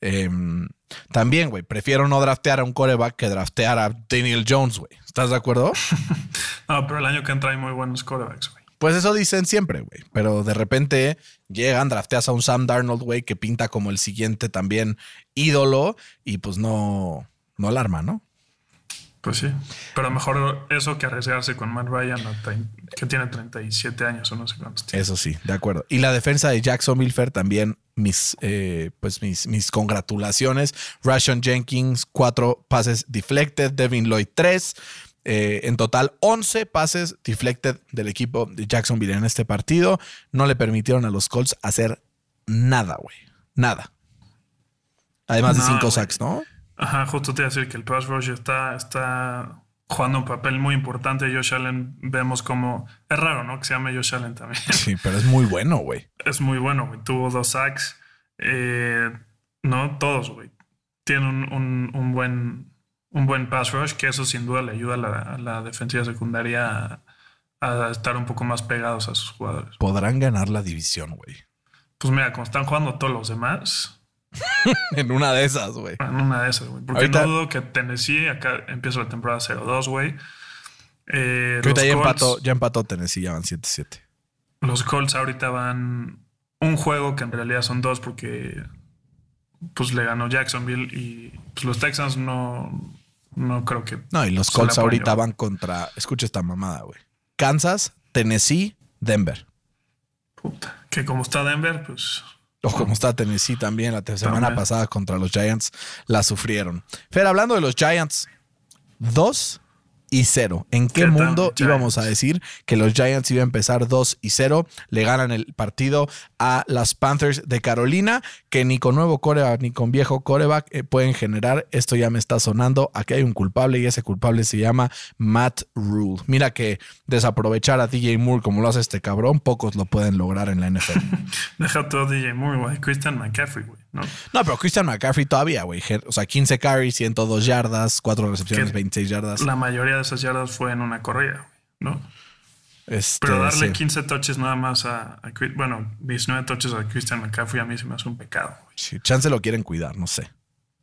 Em, también, güey, prefiero no draftear a un coreback que draftear a Daniel Jones, güey. ¿Estás de acuerdo? no, pero el año que entra hay muy buenos corebacks, güey. Pues eso dicen siempre, güey. Pero de repente llegan, drafteas a un Sam Darnold, güey, que pinta como el siguiente también ídolo y pues no, no alarma, ¿no? Pues sí. Pero mejor eso que arriesgarse con Matt Ryan, que tiene 37 años o no sé cuántos tiene. Eso sí, de acuerdo. Y la defensa de Jackson Milfer también, mis, eh, pues mis, mis congratulaciones. Rashon Jenkins, cuatro pases deflected. Devin Lloyd, tres. Eh, en total, 11 pases deflected del equipo de Jacksonville en este partido. No le permitieron a los Colts hacer nada, güey. Nada. Además de cinco sacks, ¿no? Ajá, justo te iba a decir que el pass rush está, está jugando un papel muy importante. Josh Allen vemos como... Es raro, ¿no? Que se llame Josh Allen también. Sí, pero es muy bueno, güey. Es muy bueno, güey. Tuvo dos sacks. Eh, no, todos, güey. Tiene un, un buen un buen pass rush, que eso sin duda le ayuda a la, defensiva secundaria a, estar un poco más pegados a sus jugadores. Podrán ganar la división, güey. Pues mira, como están jugando todos los demás. en una de esas, güey. En una de esas, güey. Porque no dudo que Tennessee, acá empieza la temporada 0-2, güey. Eh, ahorita ya, empató, ya empató Tennessee, ya van 7-7. Los Colts ahorita van un juego que en realidad son dos porque pues le ganó Jacksonville y pues los Texans no, no creo que. No, y los Colts ahorita van contra. Escucha esta mamada, güey. Kansas, Tennessee, Denver. Puta. Que como está Denver, pues. O como está Tennessee también, la semana pasada contra los Giants la sufrieron. Fer, hablando de los Giants, dos y 0. ¿En qué, mundo íbamos a decir que los Giants iban a empezar 2 y 0? Le ganan el partido a las Panthers de Carolina, que ni con nuevo coreback ni con viejo coreback eh, pueden generar. Esto ya me está sonando. Aquí hay un culpable y ese culpable se llama Matt Rule. Mira que desaprovechar a DJ Moore como lo hace este cabrón, pocos lo pueden lograr en la NFL. Deja todo DJ Moore, güey. Christian McCaffrey, güey. ¿No? no, pero Christian McCaffrey todavía, güey. O sea, 15 carries, 102 yardas, 4 recepciones, 26 yardas. La mayoría de esas yardas fue en una corrida, ¿no? Este, pero darle 15 touches nada más a, bueno, 19 touches a Christian McCaffrey a mí se me hace un pecado. Sí, chance lo quieren cuidar, no sé.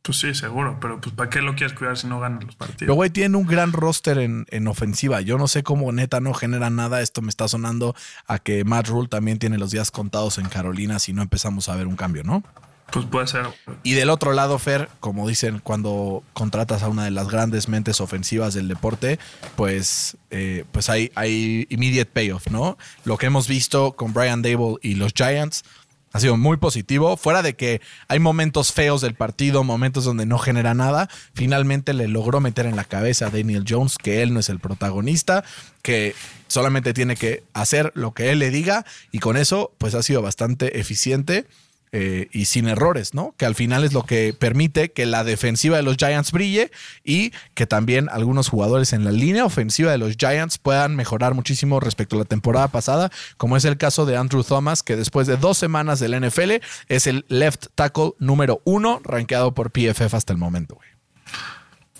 Pues sí, seguro, pero pues ¿para qué lo quieres cuidar si no ganan los partidos? Pero güey, tienen un gran roster en, en, ofensiva. Yo no sé cómo neta no genera nada. Esto me está sonando a que Matt Rule también tiene los días contados en Carolina si no empezamos a ver un cambio, ¿no? Pues puede ser. Y del otro lado, Fer, como dicen, cuando contratas a una de las grandes mentes ofensivas del deporte, pues, eh, pues hay, hay immediate payoff, ¿no? Lo que hemos visto con Brian Dable y los Giants ha sido muy positivo. Fuera de que hay momentos feos del partido, momentos donde no genera nada, finalmente le logró meter en la cabeza a Daniel Jones que él no es el protagonista, que solamente tiene que hacer lo que él le diga y con eso, pues ha sido bastante eficiente. Eh, y sin errores, ¿no? Que al final es lo que permite que la defensiva de los Giants brille y que también algunos jugadores en la línea ofensiva de los Giants puedan mejorar muchísimo respecto a la temporada pasada, como es el caso de Andrew Thomas, que después de dos semanas del NFL es el left tackle número uno, rankeado por PFF hasta el momento, güey.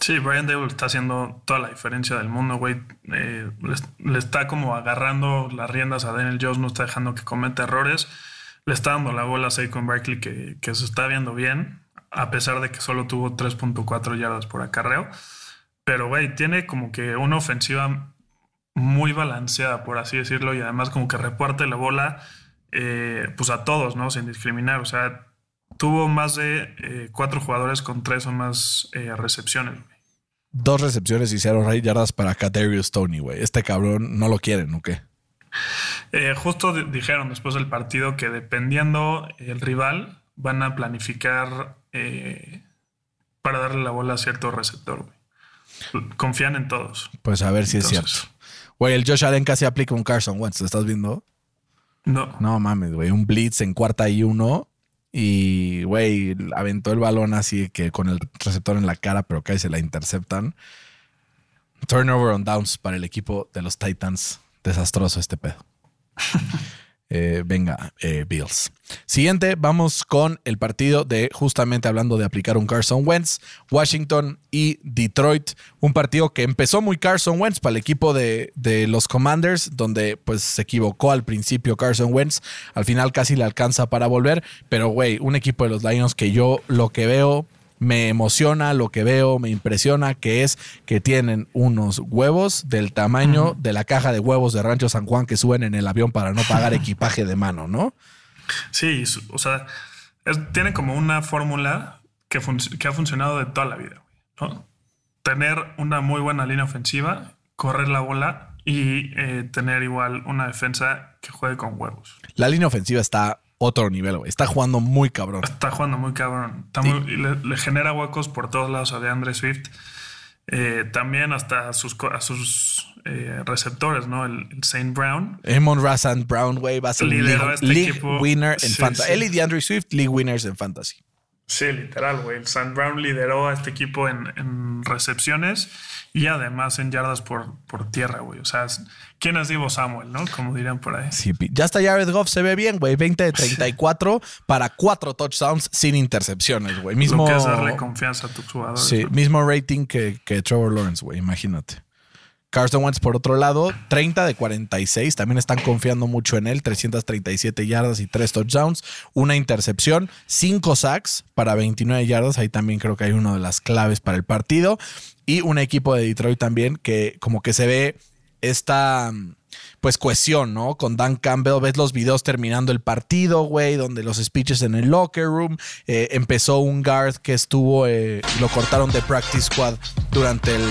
Sí, Brian Dable está haciendo toda la diferencia del mundo, güey. Eh, le, está como agarrando las riendas a Daniel Jones, no está dejando que cometa errores le está dando la bola a Saquon Barkley que, se está viendo bien, a pesar de que solo tuvo 3.4 yardas por acarreo. Pero, güey, tiene como que una ofensiva muy balanceada, por así decirlo, y además como que reparte la bola eh, pues a todos, ¿no? Sin discriminar. O sea, tuvo más de eh, cuatro jugadores con tres o más eh, recepciones. dos recepciones y cero yardas para Kadarius Tony, güey. Este cabrón no lo quieren, ¿o qué? Eh, justo dijeron después del partido que dependiendo el rival, van a planificar eh, para darle la bola a cierto receptor, güey. Confían en todos. Pues a ver si es cierto. Güey, el Josh Allen casi aplica un Carson Wentz, ¿lo estás viendo? No. No mames, güey. Un blitz en cuarta y uno. Y, güey, aventó el balón así que con el receptor en la cara, pero casi se la interceptan. Turnover on downs para el equipo de los Titans. Desastroso este pedo. Eh, venga, eh, Bills. Siguiente, vamos con el partido de justamente hablando de aplicar un Carson Wentz, Washington y Detroit. Un partido que empezó muy Carson Wentz para el equipo de, de, los Commanders, donde pues se equivocó al principio Carson Wentz. Al final casi le alcanza para volver, pero güey, un equipo de los Lions que yo lo que veo me emociona lo que veo, me impresiona, que es que tienen unos huevos del tamaño de la caja de huevos de Rancho San Juan que suben en el avión para no pagar equipaje de mano, ¿no? Sí, o sea, tiene como una fórmula que, que, ha funcionado de toda la vida, ¿no? Tener una muy buena línea ofensiva, correr la bola y eh, tener igual una defensa que juegue con huevos. La línea ofensiva está otro nivel, güey. Está jugando muy cabrón. Está jugando muy cabrón. le, genera huecos por todos lados a DeAndre Swift. Eh, también hasta a sus, sus eh, receptores, ¿no? El, Saint Brown. Emon Rasan Brown, güey, va a ser league, este winner en fantasy. Él y DeAndre Swift, league winners en fantasy. Sí, literal, güey. El Saint Brown lideró a este equipo en, en recepciones y además en yardas por, por tierra, güey. O sea, ¿quién es Divo Samuel, no? Como dirían por ahí. Sí, ya está Jared Goff, se ve bien, güey. 20 de 34 para 4 touchdowns sin intercepciones, güey. Mismo. Lo que es darle confianza a tus jugadores. Sí, mismo rating que, que Trevor Lawrence, güey. Imagínate. Carson Wentz, por otro lado, 30 de 46. También están confiando mucho en él. 337 yardas y 3 touchdowns. Una intercepción, 5 sacks para 29 yardas. Ahí también creo que hay una de las claves para el partido. Y un equipo de Detroit también que como que se ve esta pues cohesión, ¿no? Con Dan Campbell, ves los videos terminando el partido, güey, donde los speeches en el locker room, eh, empezó un guard que estuvo, eh, lo cortaron de practice squad durante el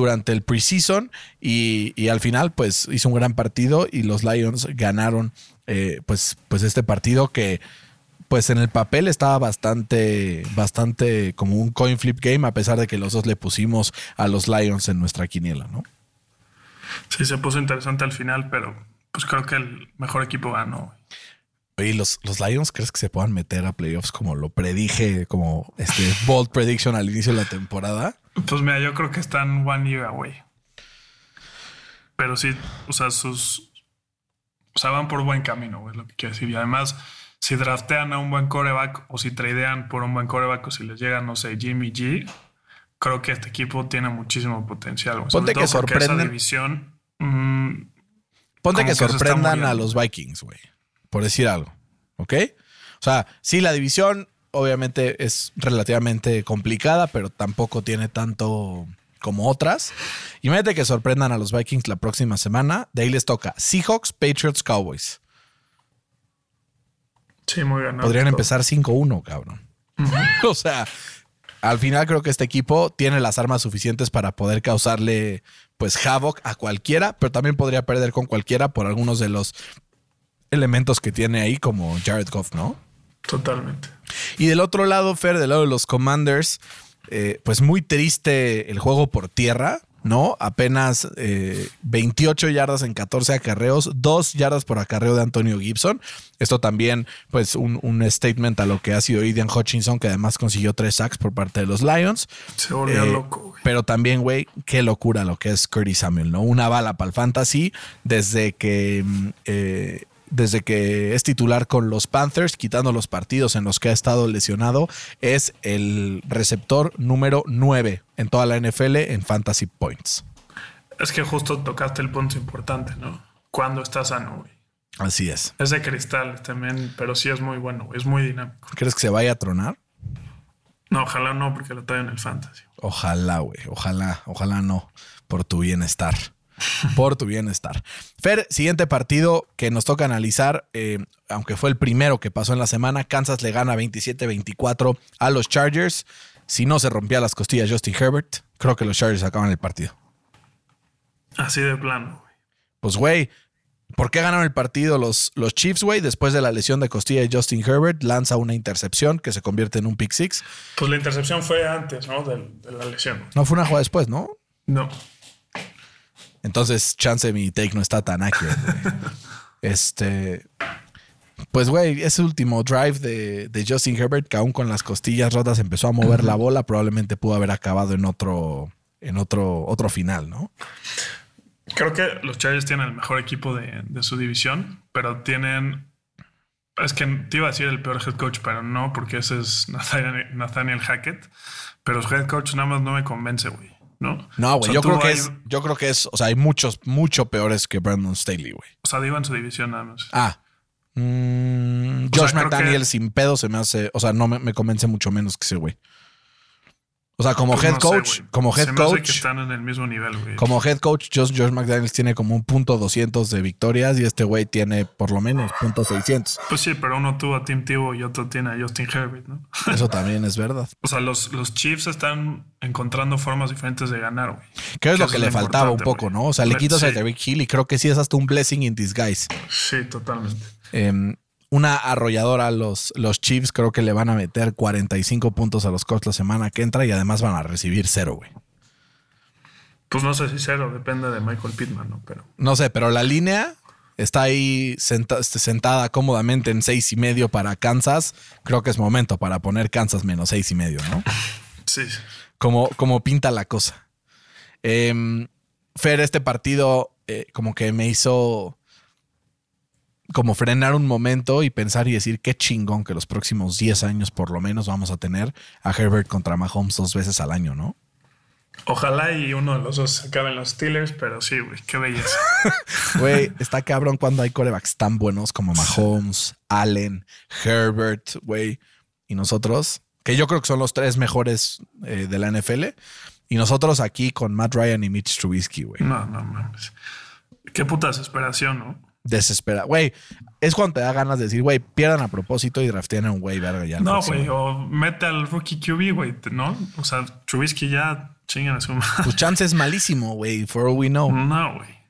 durante el preseason y, y al final pues hizo un gran partido y los Lions ganaron eh, pues, pues este partido que pues en el papel estaba bastante, bastante como un coin flip game, a pesar de que los dos le pusimos a los Lions en nuestra quiniela, ¿no? Sí, se puso interesante al final, pero pues creo que el mejor equipo ganó. ¿Y los, los Lions crees que se puedan meter a playoffs como lo predije, como este bold prediction al inicio de la temporada? Pues mira, yo creo que están one year away. Pero sí, o sea, sus. O sea, van por buen camino, es lo que quiero decir. Y además, si draftean a un buen coreback o si tradean por un buen coreback o si les llega, no sé, Jimmy G, creo que este equipo tiene muchísimo potencial. Ponte que sorprendan. división. Mm, Ponte que, sorprendan a los Vikings, güey. Por decir algo. ¿Ok? O sea, sí, la división obviamente es relativamente complicada, pero tampoco tiene tanto como otras. Imagínate que sorprendan a los Vikings la próxima semana. De ahí les toca Seahawks, Patriots, Cowboys. Sí, muy bien. Podrían empezar 5-1, cabrón. o sea, al final creo que este equipo tiene las armas suficientes para poder causarle pues havoc a cualquiera, pero también podría perder con cualquiera por algunos de los elementos que tiene ahí como Jared Goff, ¿no? Totalmente. Y del otro lado, Fer, del lado de los Commanders, eh, pues muy triste el juego por tierra. ¿no? Apenas 28 eh, yardas en 14 acarreos, 2 yardas por acarreo de Antonio Gibson. Esto también, pues, un, statement a lo que ha sido Ian Hutchinson, que además consiguió 3 sacks por parte de los Lions. Se volvió eh, loco, Pero también, güey, qué locura lo que es Curtis Samuel, ¿no? Una bala para el fantasy desde que mm, eh, desde que es titular con los Panthers, quitando los partidos en los que ha estado lesionado, es el receptor número 9 en toda la NFL en Fantasy Points. Es que justo tocaste el punto importante, ¿no? Cuando estás sano, güey. Así es. Es de cristal también, pero sí es muy bueno, es muy dinámico. ¿Crees que se vaya a tronar? No, ojalá no, porque lo trae en el fantasy. Ojalá, güey. Ojalá, ojalá no, por tu bienestar por tu bienestar. Fer, siguiente partido que nos toca analizar, eh, aunque fue el primero que pasó en la semana, Kansas le gana 27-24 a los Chargers. Si no se rompía las costillas Justin Herbert, creo que los Chargers acaban el partido. Así de plano. Pues, güey, ¿por qué ganaron el partido los, los Chiefs, güey? Después de la lesión de costilla de Justin Herbert, lanza una intercepción que se convierte en un pick six. Pues la intercepción fue antes, ¿no? De, de la lesión. No fue una jugada después, ¿no? No. Entonces, chance mi take no está tan accurate, güey. Este. Pues, güey, ese último drive de, de Justin Herbert, que aún con las costillas rotas empezó a mover la bola, probablemente pudo haber acabado en otro, en otro, otro final, ¿no? Creo que los Chargers tienen el mejor equipo de, de su división, pero tienen. Es que te iba a decir el peor head coach, pero no, porque ese es Nathaniel, Nathaniel Hackett. Pero su head coach nada más no me convence, güey. ¿No? No, O güey, sea, yo creo que es, yo creo que es, o sea, hay muchos, mucho peores que Brandon Staley, güey. O sea, digo en su división nada más. Ah. mm, sea, Josh creo McDaniel que- sin pedo se me hace, o sea, no me, me convence mucho menos que ese güey. O sea, como Pues head no sé, coach, güey. como head Se me hace que coach, están en el mismo nivel, güey. como head coach, Josh, Josh McDaniels tiene como un punto 200 de victorias y este güey tiene por lo menos punto 600. Pues sí, pero uno tuvo a Tim Tebow y otro tiene a Justin Herbert, ¿no? Eso también es verdad. O sea, los, los Chiefs están encontrando formas diferentes de ganar, güey. Creo que es lo que le faltaba un poco. ¿no? O sea, le Le- quitas a sí. Derrick Hill y creo que sí es hasta un blessing in disguise. Sí, totalmente. Eh, una arrolladora a los, los Chiefs, creo que le van a meter 45 puntos a los Colts la semana que entra y además van a recibir cero, güey. Pues no sé si cero, depende de Michael Pittman, ¿no? Pero No sé, pero la línea está ahí senta- sentada cómodamente en seis y medio para Kansas. Creo que es momento para poner Kansas menos seis y medio, ¿no? sí. Como, como pinta la cosa. Em, Fer, este partido eh, como que me hizo como frenar un momento y pensar y decir qué chingón que los próximos 10 años por lo menos vamos a tener a Herbert contra Mahomes dos veces al año, ¿no? Ojalá y uno de los dos se acaben los Steelers, pero sí, güey, qué belleza. Güey, está cabrón cuando hay corebacks tan buenos como Mahomes, Allen, Herbert, güey. Y nosotros, que yo creo que son los tres mejores eh, de la NFL. Y nosotros aquí con Matt Ryan y Mitch Trubisky, güey. No, no mames. Qué puta desesperación, ¿no? Desespera. Güey, es cuando te da ganas de decir, güey, pierdan a propósito y drafteen a un güey verga ya. No, güey, o mete al rookie QB, güey, ¿no? O sea, Trubisky ya chingan a su madre. Tu chance es malísimo, güey, for all we know. No, güey.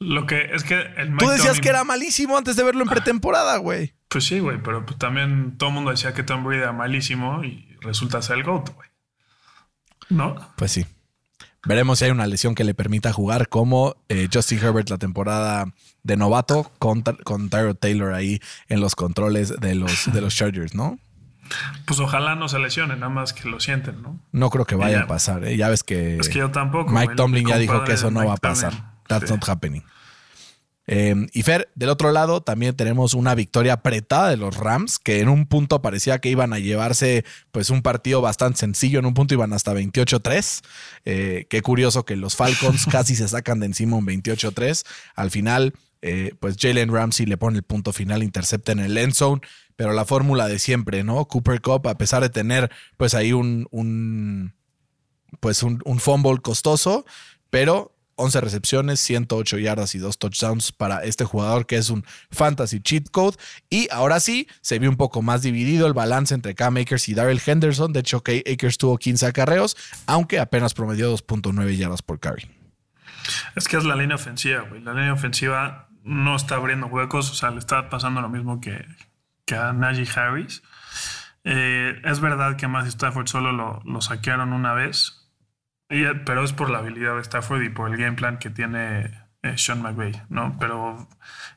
Lo que es que el Mike Tú decías Tomlin- que era malísimo antes de verlo en pretemporada, güey. Pues sí, güey, pero pues también todo el mundo decía que Tom Brady era malísimo y resulta ser el GOAT, güey. ¿No? Pues sí. Veremos si hay una lesión que le permita jugar como eh, Justin Herbert la temporada de novato con, con Tyrod Taylor ahí en los controles de los, de los Chargers, ¿no? Pues ojalá no se lesione, nada más que lo sienten, ¿no? No creo que vaya Ya. a pasar. ¿eh? Ya ves que, Es que yo tampoco. Mike Tomlin ya dijo que eso no Mike va a pasar. Tomlin. That's Sí. not happening. Eh, y Fer, del otro lado también tenemos una victoria apretada de los Rams, que en un punto parecía que iban a llevarse pues un partido bastante sencillo, en un punto iban hasta 28-3. Eh, qué curioso que los Falcons casi se sacan de encima un 28-3. Al final, eh, pues Jalen Ramsey le pone el punto final, intercepta en el end zone, pero la fórmula de siempre, ¿no? Cooper Cup, a pesar de tener pues ahí un, un pues un, un fumble costoso, pero 11 recepciones, 108 yardas y dos touchdowns para este jugador que es un fantasy cheat code. Y ahora sí, se vio un poco más dividido el balance entre Cam Akers y Daryl Henderson. De hecho, Kay Akers tuvo 15 acarreos, aunque apenas promedió 2.9 yardas por carry. Es que es la línea ofensiva, güey. La línea ofensiva no está abriendo huecos, o sea, le está pasando lo mismo que, a Najee Harris. Eh, es verdad que más Stafford solo lo, lo saquearon una vez, y- pero es por la habilidad de Stafford y por el game plan que tiene eh, Sean McVay, ¿no? Pero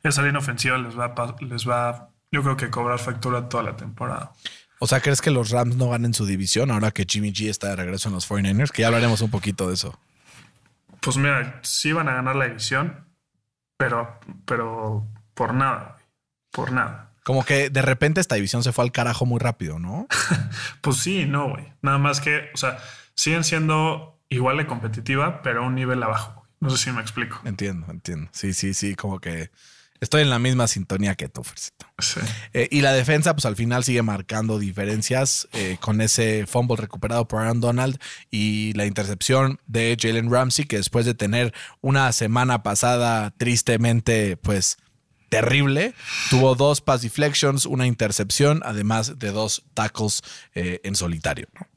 esa línea ofensiva les va, a les va, yo creo que cobrar factura toda la temporada. O sea, ¿crees que los Rams no ganen su división ahora que Jimmy G está de regreso en los 49ers? Que ya hablaremos un poquito de eso. Pues mira, sí van a ganar la división, pero, pero por nada, güey. Por nada. Como que de repente esta división se fue al carajo muy rápido, ¿no? Pues sí, no, güey. Nada más que, o sea, siguen siendo igual de competitiva, pero a un nivel abajo. No sé si me explico. Entiendo, entiendo. Sí, sí, sí, como que estoy en la misma sintonía que tú, Fercito. Sí. Eh, y la defensa, pues al final sigue marcando diferencias eh, con ese fumble recuperado por Aaron Donald y la intercepción de Jalen Ramsey, que después de tener una semana pasada tristemente, pues terrible, tuvo dos pass deflections, una intercepción, además de dos tackles eh, en solitario. ¿no?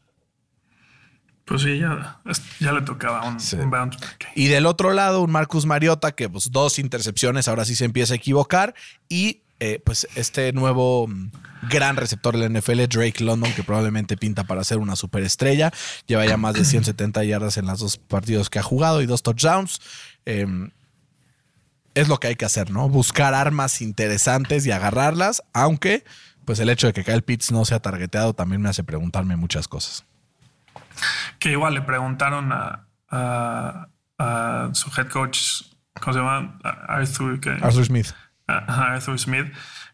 Pues sí, ya, ya le tocaba un, Sí. un bounce back. Y del otro lado, un Marcus Mariota que pues dos intercepciones, ahora sí se empieza a equivocar. Y eh, pues este nuevo mm, gran receptor de la NFL, Drake London, que probablemente pinta para ser una superestrella. Lleva ya más de 170 yardas en los dos partidos que ha jugado y dos touchdowns. Eh, es lo que hay que hacer, ¿no? Buscar armas interesantes y agarrarlas, aunque pues el hecho de que Kyle Pitts no sea targeteado también me hace preguntarme muchas cosas. Que igual le preguntaron a, a, a su head coach, ¿cómo se llama? Arthur, que- Arthur Smith. a- Arthur Smith,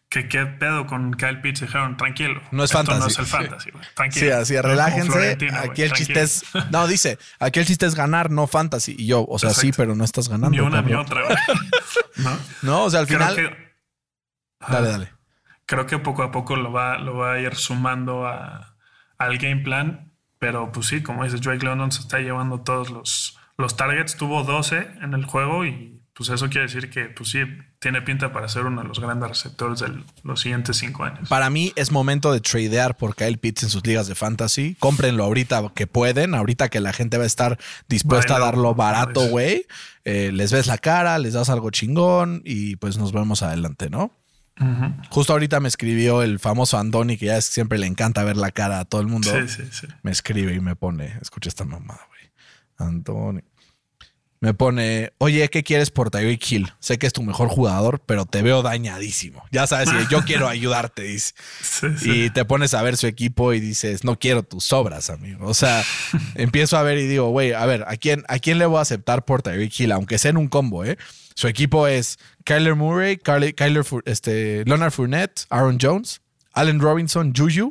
que qué pedo con Kyle Pitts. Dijeron, tranquilo. No es esto fantasy. No es el fantasy, güey. Tranquilo. Sí, así, relájense. Aquí el tranquilo. chiste es. No, dice, aquí el chiste es ganar, no fantasy. Y yo, o sea, sí, pero no estás ganando. Ni una ni otra, güey. ¿No? No, o sea, al Creo final. que, Dale, dale. creo que poco a poco lo va, lo va a ir sumando a- al game plan. Pero pues sí, como dices, Drake London se está llevando todos los, los targets. Tuvo 12 en el juego y pues eso quiere decir que pues sí, tiene pinta para ser uno de los grandes receptores de los siguientes cinco años. Para mí es momento de tradear por Kyle Pitts en sus ligas de fantasy. Cómprenlo ahorita que pueden, ahorita que la gente va a estar dispuesta a darlo barato, güey. Eh, les ves la cara, les das algo chingón y pues nos vemos adelante, ¿no? Justo ahorita me escribió el famoso Andoni, que ya es- siempre le encanta ver la cara a todo el mundo. Sí, sí, sí. me escribe y me pone, escucha esta mamada, güey. Antonio. Me pone, oye, ¿qué quieres por Tyreek Hill? Sé que es tu mejor jugador, pero te veo dañadísimo. Ya sabes, y yo quiero ayudarte, dice. Sí, sí. Y te pones a ver su equipo y dices, no quiero tus sobras, amigo. O sea, empiezo a ver y digo, güey, a ver, ¿a quién, ¿a quién le voy a aceptar por Tyreek Hill? Aunque sea en un combo, ¿eh? Su equipo es Kyler Murray, Carly- Kyler, este, Leonard Fournette, Aaron Jones, Allen Robinson, Juju,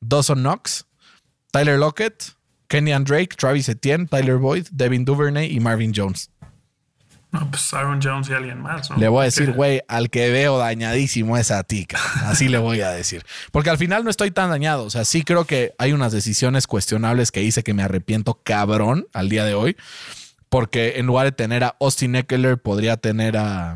Dawson Knox, Tyler Lockett, Kenyan Drake, Travis Etienne, Tyler Boyd, Devin Duvernay y Marvin Jones. No, pues Aaron Jones y alguien más, ¿no? Le voy a decir, güey, al que veo dañadísimo es a ti. Así le voy a decir. Porque al final no estoy tan dañado. O sea, sí creo que hay unas decisiones cuestionables que hice que me arrepiento cabrón al día de hoy. Porque en lugar de tener a Austin Eckler, podría tener a,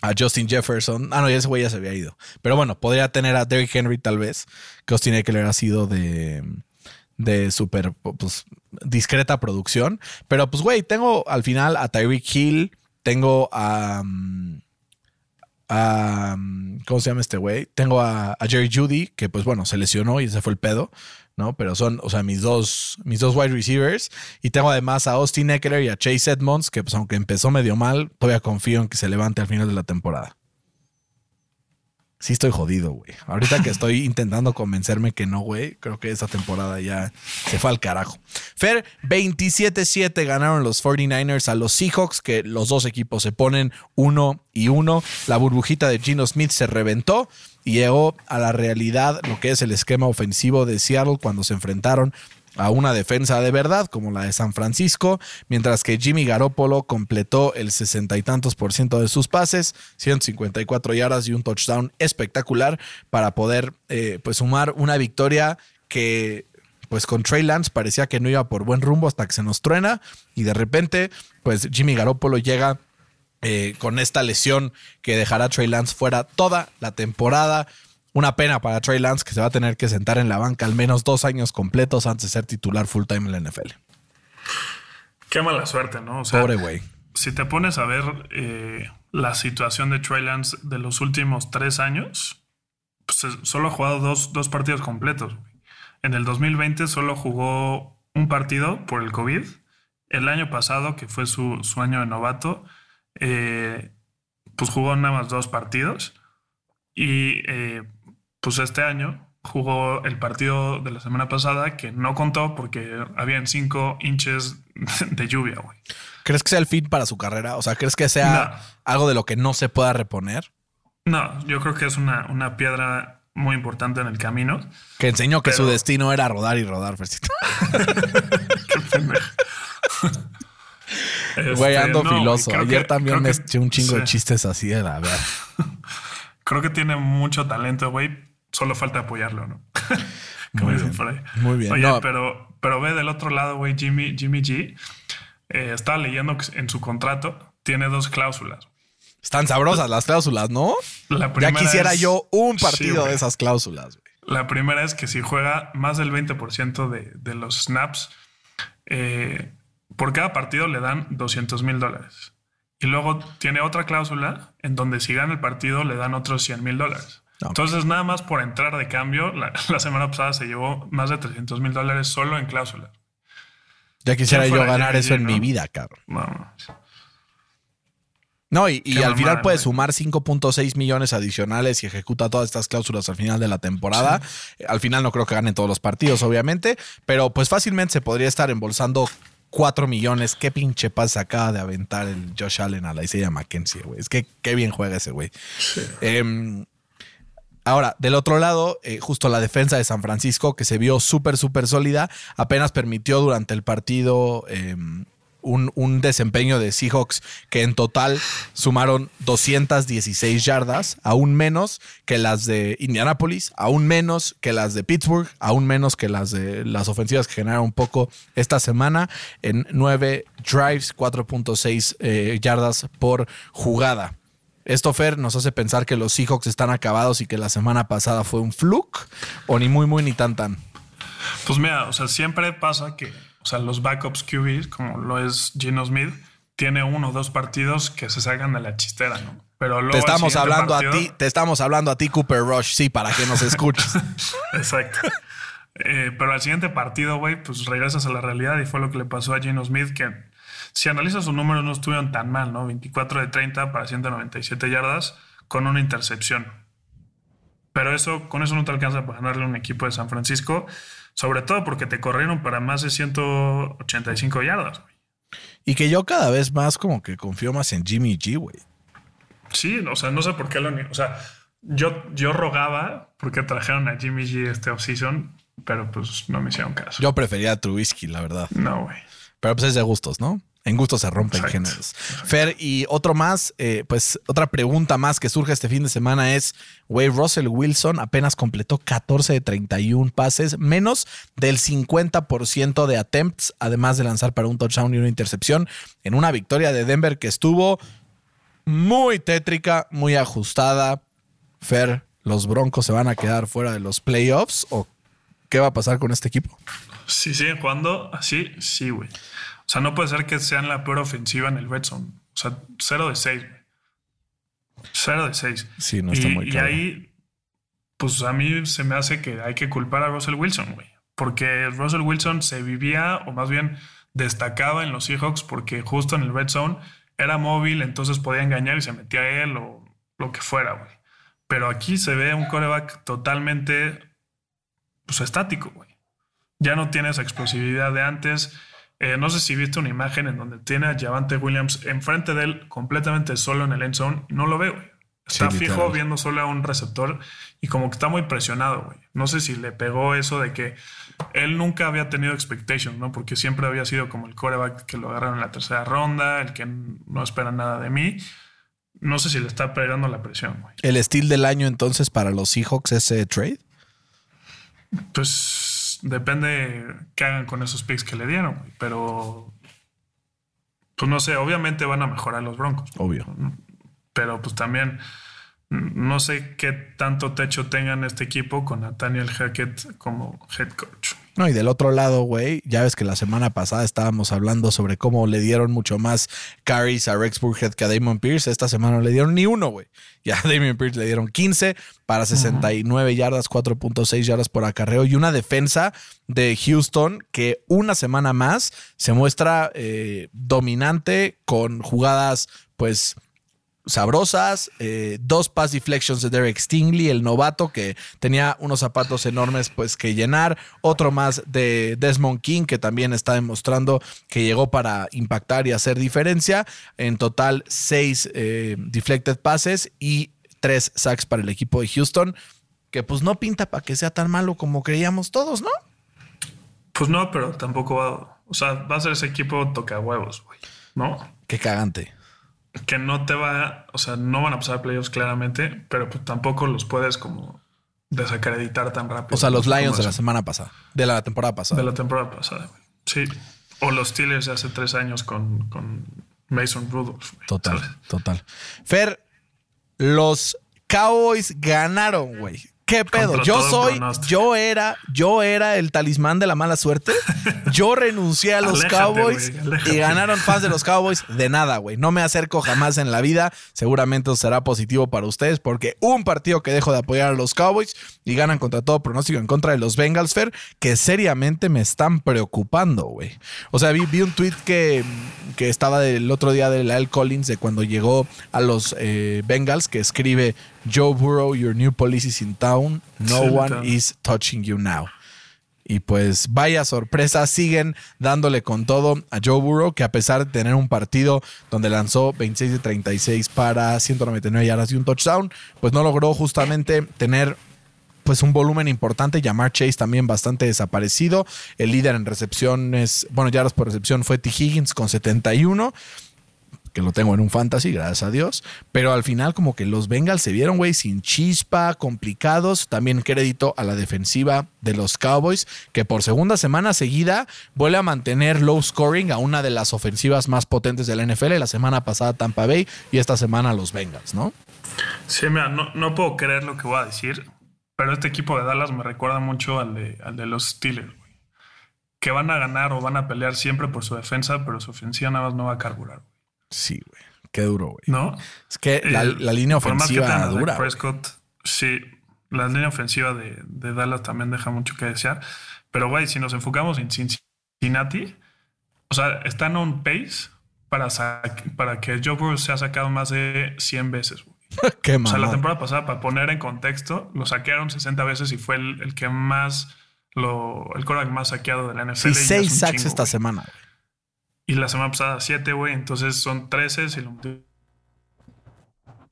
a Justin Jefferson. Ah, no, ese güey ya se había ido. Pero bueno, podría tener a Derrick Henry tal vez. Que Austin Eckler ha sido de de súper pues, discreta producción. Pero pues, güey, tengo al final a Tyreek Hill, tengo a... mm, a, mm, ¿Cómo se llama este güey? Tengo a, Jerry Judy, que pues bueno, se lesionó y ese fue el pedo, ¿no? Pero son, o sea, mis dos, mis dos wide receivers. Y tengo además a Austin Eckler y a Chase Edmonds, que pues aunque empezó medio mal, todavía confío en que se levante al final de la temporada. Sí estoy jodido, güey. Ahorita que estoy intentando convencerme que no, güey, creo que esta temporada ya se fue al carajo. Fer, 27-7 ganaron los 49ers a los Seahawks, que los dos equipos se ponen uno y uno. La burbujita de Gino Smith se reventó y llegó a la realidad lo que es el esquema ofensivo de Seattle cuando se enfrentaron a una defensa de verdad como la de San Francisco, mientras que Jimmy Garoppolo completó el sesenta y tantos por ciento de sus pases, 154 yardas y un touchdown espectacular para poder eh, pues sumar una victoria que pues con Trey Lance parecía que no iba por buen rumbo hasta que se nos truena y de repente pues Jimmy Garoppolo llega eh, con esta lesión que dejará a Trey Lance fuera toda la temporada. Una pena para Trey Lance que se va a tener que sentar en la banca al menos dos años completos antes de ser titular full time en la NFL. Qué mala suerte, ¿no? O sea, Pobre güey. si te pones a ver eh, la situación de Trey Lance de los últimos tres años, pues eh, solo ha jugado dos, dos partidos completos. En el 2020 solo jugó un partido por el COVID. El año pasado, que fue su, su año de novato, eh, pues jugó nada más dos partidos. Y eh, pues este año jugó el partido de la semana pasada que no contó porque habían cinco inches de lluvia, güey. ¿Crees que sea el fin para su carrera? O sea, ¿crees que sea No. algo de lo que no se pueda reponer? No, yo creo que es una, una piedra muy importante en el camino. Que enseñó que Pero- su destino era rodar y rodar, Fercito. Güey, Este, ando no, filoso. Ayer que- también me eché un chingo de chistes así de la verdad. Creo que tiene mucho talento, güey. Solo falta apoyarlo, ¿no? Como Muy dicen bien, por ahí. muy bien. Oye, No. pero, pero ve del otro lado, güey, Jimmy, Jimmy G. eh, estaba leyendo que en su contrato tiene dos cláusulas. Están sabrosas las cláusulas, ¿no? La Ya quisiera es- yo un partido de esas cláusulas. güey. La primera es que si juega más del 20% de, de los snaps, eh, por cada partido le dan 200 mil dólares. Y luego tiene otra cláusula en donde si gana el partido le dan otros 100 mil dólares. No. Entonces, nada más por entrar de cambio, la, la semana pasada se llevó más de 300 mil dólares solo en cláusula. Ya quisiera ¿Quién yo ganar eso en no? mi vida, cabrón. No, No, y, al final puede sumar 5.6 millones adicionales y ejecuta todas estas cláusulas al final de la temporada. Al final no creo que gane todos los partidos, obviamente, pero pues fácilmente se podría estar embolsando 4 millones. Qué pinche pasa acaba de aventar el Josh Allen a la Isaiah McKenzie, güey. Es que qué bien juega ese güey. Em, Ahora, del otro lado, eh, justo la defensa de San Francisco, que se vio súper, súper sólida, apenas permitió durante el partido eh, un, un desempeño de Seahawks que en total sumaron 216 yardas, aún menos que las de Indianapolis, aún menos que las de Pittsburgh, aún menos que las de las ofensivas que generaron un poco esta semana en 9 drives, 4.6 eh, yardas por jugada. Esto, Fer, nos hace pensar que los Seahawks están acabados y que la semana pasada fue un fluke, o ni muy, muy, ni tan, tan. Pues mira, o sea, siempre pasa que, o sea, los backups QBs, como lo es Gino Smith, tiene uno o dos partidos que se sacan de la chistera, ¿no? Pero luego Te estamos hablando a partido- ti, te estamos hablando a ti, Cooper Rush, sí, para que nos escuches. Exacto. Eh, pero al siguiente partido, güey, pues regresas a la realidad y fue lo que le pasó a Gino Smith, que si analizas sus números no estuvieron tan mal, ¿no? 24 de 30 para 197 yardas con una intercepción. Pero eso, con eso no te alcanza para ganarle a un equipo de San Francisco, sobre todo porque te corrieron para más de 185 yardas, güey. y que yo cada vez más como que confío más en Jimmy G, güey. Sí, o sea, no sé por qué lo O sea, yo, yo rogaba porque trajeron a Jimmy G este offseason, pero pues no me hicieron caso. Yo prefería a Trubisky, la verdad. No, güey. Pero pues es de gustos, ¿no? En gustos se rompen Exacto. géneros. Fer, y otro más, eh, pues otra pregunta más que surge este fin de semana es, güey, Russell Wilson apenas completó 14 de 31 pases, menos del 50% de attempts, además de lanzar para un touchdown y una intercepción, en una victoria de Denver que estuvo muy tétrica, muy ajustada. Fer, ¿los Broncos se van a quedar fuera de los playoffs o qué va a pasar con este equipo? Si siguen jugando así, sí, güey. O sea, no puede ser que sean la peor ofensiva en el red zone. O sea, 0 de 6, güey. 0 de 6. Sí, no está y, muy y claro. ahí, pues a mí se me hace que hay que culpar a Russell Wilson, güey. Porque Russell Wilson se vivía, o más bien destacaba en los Seahawks, porque justo en el red zone era móvil, entonces podía engañar y se metía a él o lo que fuera, güey. Pero aquí se ve un coreback totalmente pues, estático, güey. Ya no tiene esa explosividad de antes. Eh, no sé si viste una imagen en donde tiene a Javante Williams enfrente de él, completamente solo en el end zone. No lo veo, güey. Está Sí, fijo literal. viendo solo a un receptor y como que está muy presionado, güey. No sé si le pegó eso de que él nunca había tenido expectations, ¿no? Porque siempre había sido como el coreback que lo agarraron en la tercera ronda, el que no espera nada de mí. No sé si le está pegando la presión, güey. ¿El estilo del año entonces para los Seahawks ese trade? Pues depende qué hagan con esos picks que le dieron, güey. Pero, pues no sé, obviamente van a mejorar los Broncos. Obvio. Pero pues también no sé qué tanto techo tengan este equipo con Nathaniel Hackett como head coach. No, y del otro lado, güey, ya ves que la semana pasada estábamos hablando sobre cómo le dieron mucho más carries a Rex Burkhead que a Damon Pierce. Esta semana no le dieron ni uno, güey. Ya a Damon Pierce le dieron 15 para 69 yardas, 4.6 yardas por acarreo y una defensa de Houston que una semana más se muestra eh, dominante con jugadas, pues sabrosas, eh, dos pass deflections de Derek Stingley, el novato que tenía unos zapatos enormes pues que llenar, otro más de Desmond King que también está demostrando que llegó para impactar y hacer diferencia, en total seis eh, deflected passes y tres sacks para el equipo de Houston, que pues no pinta para que sea tan malo como creíamos todos, ¿no? Pues no, pero tampoco va, o sea, va a ser ese equipo toca huevos, güey, ¿no? Qué cagante. Que no te va, o sea, no van a pasar playoffs claramente, pero pues tampoco los puedes como desacreditar tan rápido. O sea, los Lions de la semana pasada, de la temporada pasada. de la temporada pasada, güey. Sí. O los Steelers de hace tres años con, con Mason Rudolph. güey, Total, ¿sabes? total. Fer, los Cowboys ganaron, güey. ¿Qué pedo? Contra Yo soy, pronóstico. yo era, yo era el talismán de la mala suerte. Yo renuncié a los Aléjate, Cowboys y ganaron fans de los Cowboys de nada, güey. No me acerco jamás en la vida. Seguramente eso será positivo para ustedes porque un partido que dejo de apoyar a los Cowboys y ganan contra todo pronóstico en contra de los Bengals, Fer, que seriamente me están preocupando, güey. O sea, vi, vi un tweet que, que estaba del otro día de Lyle Collins de cuando llegó a los eh, Bengals que escribe Joe Burrow, your new police is in town. No one is touching you now. Y pues vaya sorpresa, siguen dándole con todo a Joe Burrow, que a pesar de tener un partido donde lanzó 26 de 36 para 199 yardas y un touchdown, pues no logró justamente tener pues un volumen importante. Jamar Chase también bastante desaparecido. El líder en recepciones, bueno, yardas por recepción fue T. Higgins con 71 que lo tengo en un fantasy, gracias a Dios. Pero al final, como que los Bengals se vieron, güey, sin chispa, complicados. También crédito a la defensiva de los Cowboys, que por segunda semana seguida vuelve a mantener low scoring a una de las ofensivas más potentes de la NFL. La semana pasada Tampa Bay y esta semana los Bengals, ¿no? Sí, mira, no, no puedo creer lo que voy a decir, pero este equipo de Dallas me recuerda mucho al de, al de los Steelers. Que van a ganar o van a pelear siempre por su defensa, pero su ofensiva nada más no va a carburar, Sí, güey. Qué duro, güey. ¿no? Es que la, Eh, la línea por más que ofensiva dura. Prescott, sí, la línea ofensiva de, de Dallas también deja mucho que desear. Pero, güey, si nos enfocamos en Cincinnati, o sea, están on pace para, para que Joe Burrow se ha sacado más de 100 veces. güey. Qué O sea, la temporada pasada, para poner en contexto, lo saquearon 60 veces y fue el, el que más, lo, el quarterback más saqueado de la NFL. Sí, seis sacks esta semana. Y la semana pasada 7, güey. Entonces son 13. Si lo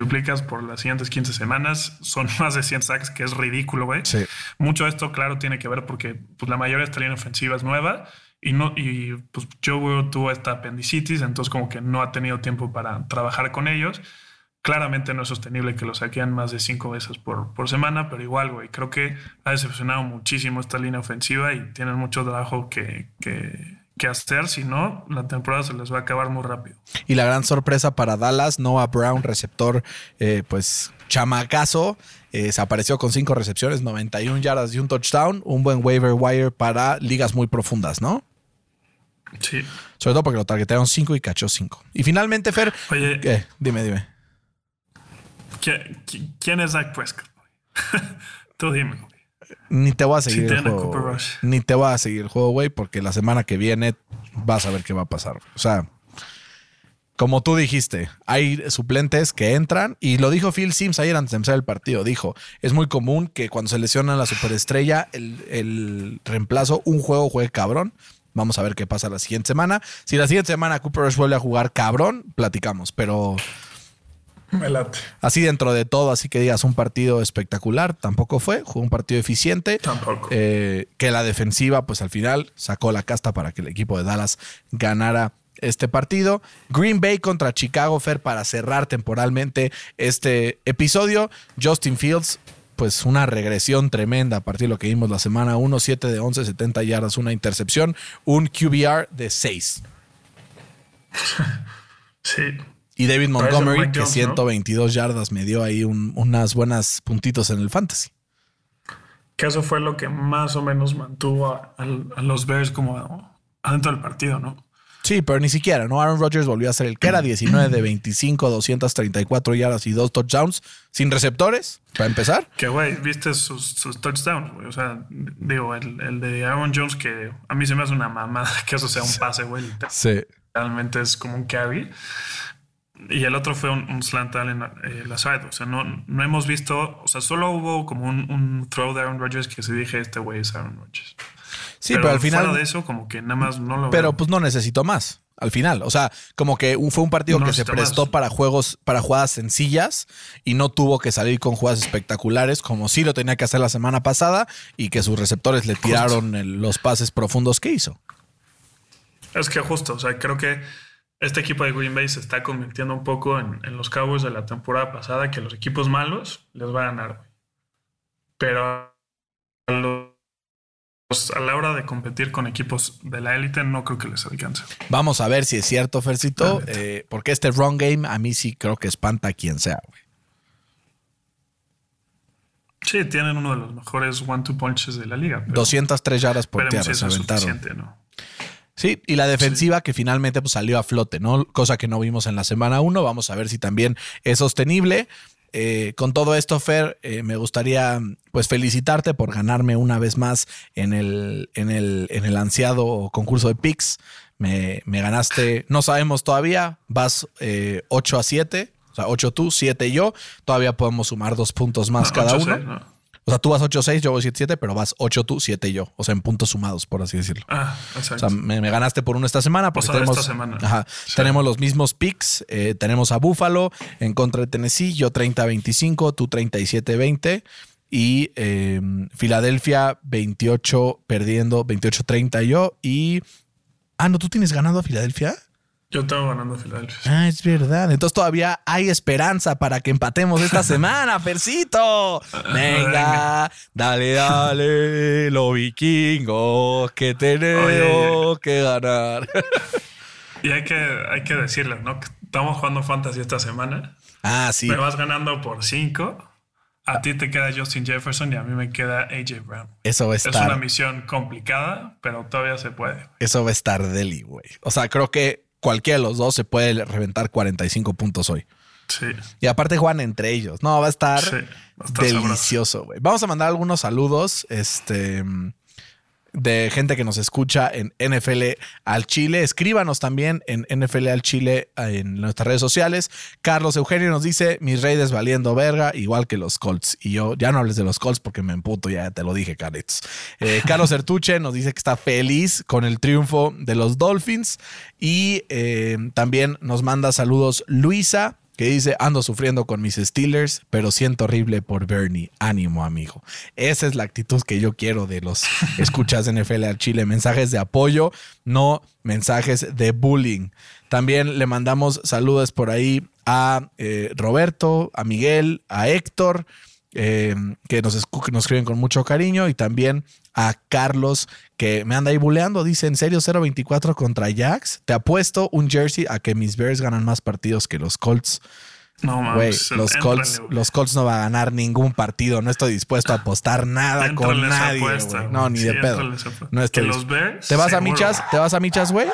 multiplicas por las siguientes 15 semanas, son más de 100 sacks, que es ridículo, güey. Sí. Mucho de esto, claro, tiene que ver porque pues, la mayoría de esta línea ofensiva es nueva. Y, no, y pues Joe tuvo esta apendicitis, entonces como que no ha tenido tiempo para trabajar con ellos. Claramente no es sostenible que lo saquen más de cinco veces por, por semana, pero igual, güey, creo que ha decepcionado muchísimo esta línea ofensiva y tienen mucho trabajo que, que, que hacer. Si no, la temporada se les va a acabar muy rápido. Y la gran sorpresa para Dallas, Noah Brown, receptor, eh, pues chamacazo, eh, se apareció con cinco recepciones, 91 yardas y un touchdown, un buen waiver wire para ligas muy profundas, ¿no? Sí. Sobre todo porque lo targetearon cinco y cachó cinco. Y finalmente, Fer, Oye. Dime, dime. ¿qui- qui- ¿quién es Dak Prescott? Tú dime, güey. Ni te voy a seguir Sí, el juego. Cooper güey. Rush. Ni te voy a seguir el juego, güey, porque la semana que viene vas a ver qué va a pasar. O sea, como tú dijiste, hay suplentes que entran y lo dijo Phil Sims ayer antes de empezar el partido. Dijo, es muy común que cuando se lesiona la superestrella, el, el reemplazo, un juego juegue cabrón. Vamos a ver qué pasa la siguiente semana. Si la siguiente semana Cooper Rush vuelve a jugar cabrón, platicamos. Pero Me late. así dentro de todo, así que digas un partido espectacular, tampoco fue. Jugó un partido eficiente. Tampoco. Eh, que la defensiva, pues al final sacó la casta para que el equipo de Dallas ganara este partido. Green Bay contra Chicago Fair para cerrar temporalmente este episodio. Justin Fields, pues una regresión tremenda a partir de lo que vimos la semana 1, 7 de 11, 70 yardas, una intercepción, un QBR de 6. Sí. Y David Montgomery, que Jones, ¿no? 122 yardas me dio ahí un- unas buenas puntitos en el fantasy. Que eso fue lo que más o menos mantuvo a, a- a los Bears como adentro del partido, ¿no? Sí, pero ni siquiera, ¿no? Aaron Rodgers volvió a ser el que era 19 de 25, 234 yardas y dos touchdowns sin receptores, para empezar. Que, güey, viste sus, sus touchdowns, güey. O sea, digo, el, el de Aaron Jones, que a mí se me hace una mamada que eso sea un pase, güey. Sí. Realmente es como un carry. Y el otro fue un, un slant Allen eh. O sea, no, no hemos visto, o sea, solo hubo como un, un throw de Aaron Rodgers que se dije, este güey es Aaron Rodgers. Sí, pero, al final. Fuera de eso, como que nada más no lo pero veo. pues no necesitó más. Al final, o sea, como que fue un partido No que se prestó más. para juegos, para jugadas sencillas y no tuvo que salir con jugadas espectaculares como sí lo tenía que hacer la semana pasada y que sus receptores le tiraron el- los pases profundos que hizo. Es que justo, o sea, creo que este equipo de Green Bay se está convirtiendo un poco en, en los Cowboys de la temporada pasada, que los equipos malos les va a ganar. Pero a, los- a la hora de competir con equipos de la élite, no creo que les alcance. Vamos a ver si es cierto, Fercito, eh, porque este run game a mí sí creo que espanta a quien sea, güey. Sí, tienen uno de los mejores one-two punches de la liga. pero 203 yardas por tierra si se es aventaron. suficiente, ¿no? Sí, y la defensiva que finalmente pues, salió a flote, ¿no? Cosa que no vimos en la semana 1. Vamos a ver si también es sostenible. Eh, con todo esto, Fer, eh, me gustaría pues felicitarte por ganarme una vez más en el, en el, en el ansiado concurso de picks. Me, me ganaste, no sabemos todavía, vas eh, 8 a 7, o sea, 8 tú, 7 yo. Todavía podemos sumar dos puntos más No, cada uno. no. O sea, tú vas 8-6, yo voy 7-7, pero vas 8 tú, 7 yo. O sea, en puntos sumados, por así decirlo. Ah, O exacto. sea, me, me ganaste por uno esta semana porque sea, de tenemos, esta semana. Ajá, Sí. tenemos los mismos picks. eh, tenemos a Buffalo en contra de Tennessee, yo 30-25, tú 37-20 y eh, Filadelfia 28 perdiendo, 28-30 yo y... Ah, no, tú tienes ganado a Filadelfia. Yo tengo ganando a Filadelfia. Ah, es verdad. Entonces todavía hay esperanza para que empatemos esta semana, Fercito. Venga, dale, dale, lo vikingos que tenemos Oye. que ganar. Y hay que, hay que decirles, ¿no? Que estamos jugando Fantasy esta semana. Ah, sí. Me vas ganando por 5. A ti te queda Justin Jefferson y a mí me queda AJ Brown. Eso va a Es una estar, misión complicada, pero todavía se puede. eso va a estar deli, güey. O sea, creo que cualquiera de los dos se puede reventar 45 puntos hoy. Sí. Y aparte juegan entre ellos. No, va a estar Sí, va a estar delicioso, güey. Vamos a mandar algunos saludos. Este. De gente que nos escucha en NFL al Chile. Escríbanos también en NFL al Chile en nuestras redes sociales. Carlos Eugenio nos dice: Mis Raiders valiendo verga, igual que los Colts. Y yo, ya no hables de los Colts porque me emputo, ya te lo dije, Carlitos. Eh, Carlos Ertuche nos dice que está feliz con el triunfo de los Dolphins. Y eh, también nos manda saludos Luisa que dice, ando sufriendo con mis Steelers, pero siento horrible por Bernie. Ánimo, amigo. Esa es la actitud que yo quiero de los escuchas NFL al Chile. Mensajes de apoyo, no mensajes de bullying. También le mandamos saludos por ahí a eh, Roberto, a Miguel, a Héctor, eh, que nos, escu- que nos escriben con mucho cariño, y también a Carlos, que me anda ahí buleando. Dice, ¿en serio 0-24 contra Jax? Te apuesto un jersey a que mis Bears ganan más partidos que los Colts. No Güey, mames. los éntrale, Colts, los Colts no va a ganar ningún partido. No estoy dispuesto a apostar nada con nadie. apuesta. No, ni Sí, de pedo. No estoy Que los. Bears, ¿Te vas a Michas? ¿Te vas a Michas, güey?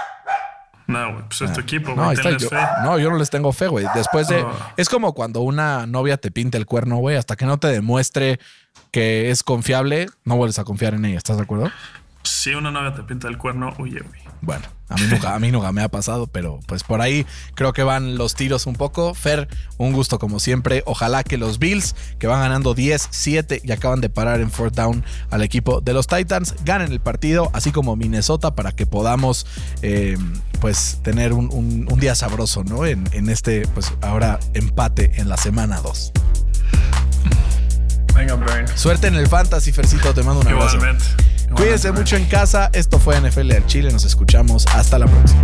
No, güey, pues es tu equipo, No, güey. está. tenles Yo, fe. no, yo no les tengo fe, güey. Después de. No. Es como cuando una novia te pinta el cuerno, güey. Hasta que no te demuestre que es confiable, no vuelves a confiar en ella. ¿Estás de acuerdo? Si una novia te pinta el cuerno, huye, güey. Bueno, a mí nunca, a mí nunca me ha pasado, pero pues por ahí creo que van los tiros un poco. Fer, un gusto como siempre. Ojalá que los Bills, que van ganando 10-7 y acaban de parar en fourth down al equipo de los Titans, ganen el partido, así como Minnesota, para que podamos eh, pues tener un, un- un día sabroso, ¿no? En, en este, pues ahora empate en la semana 2. Venga, Brian. Suerte en el Fantasy, Fercito, te mando un abrazo. Igualmente. Cuídense mucho en casa. Esto fue NFL al Chile. Nos escuchamos. Hasta la próxima.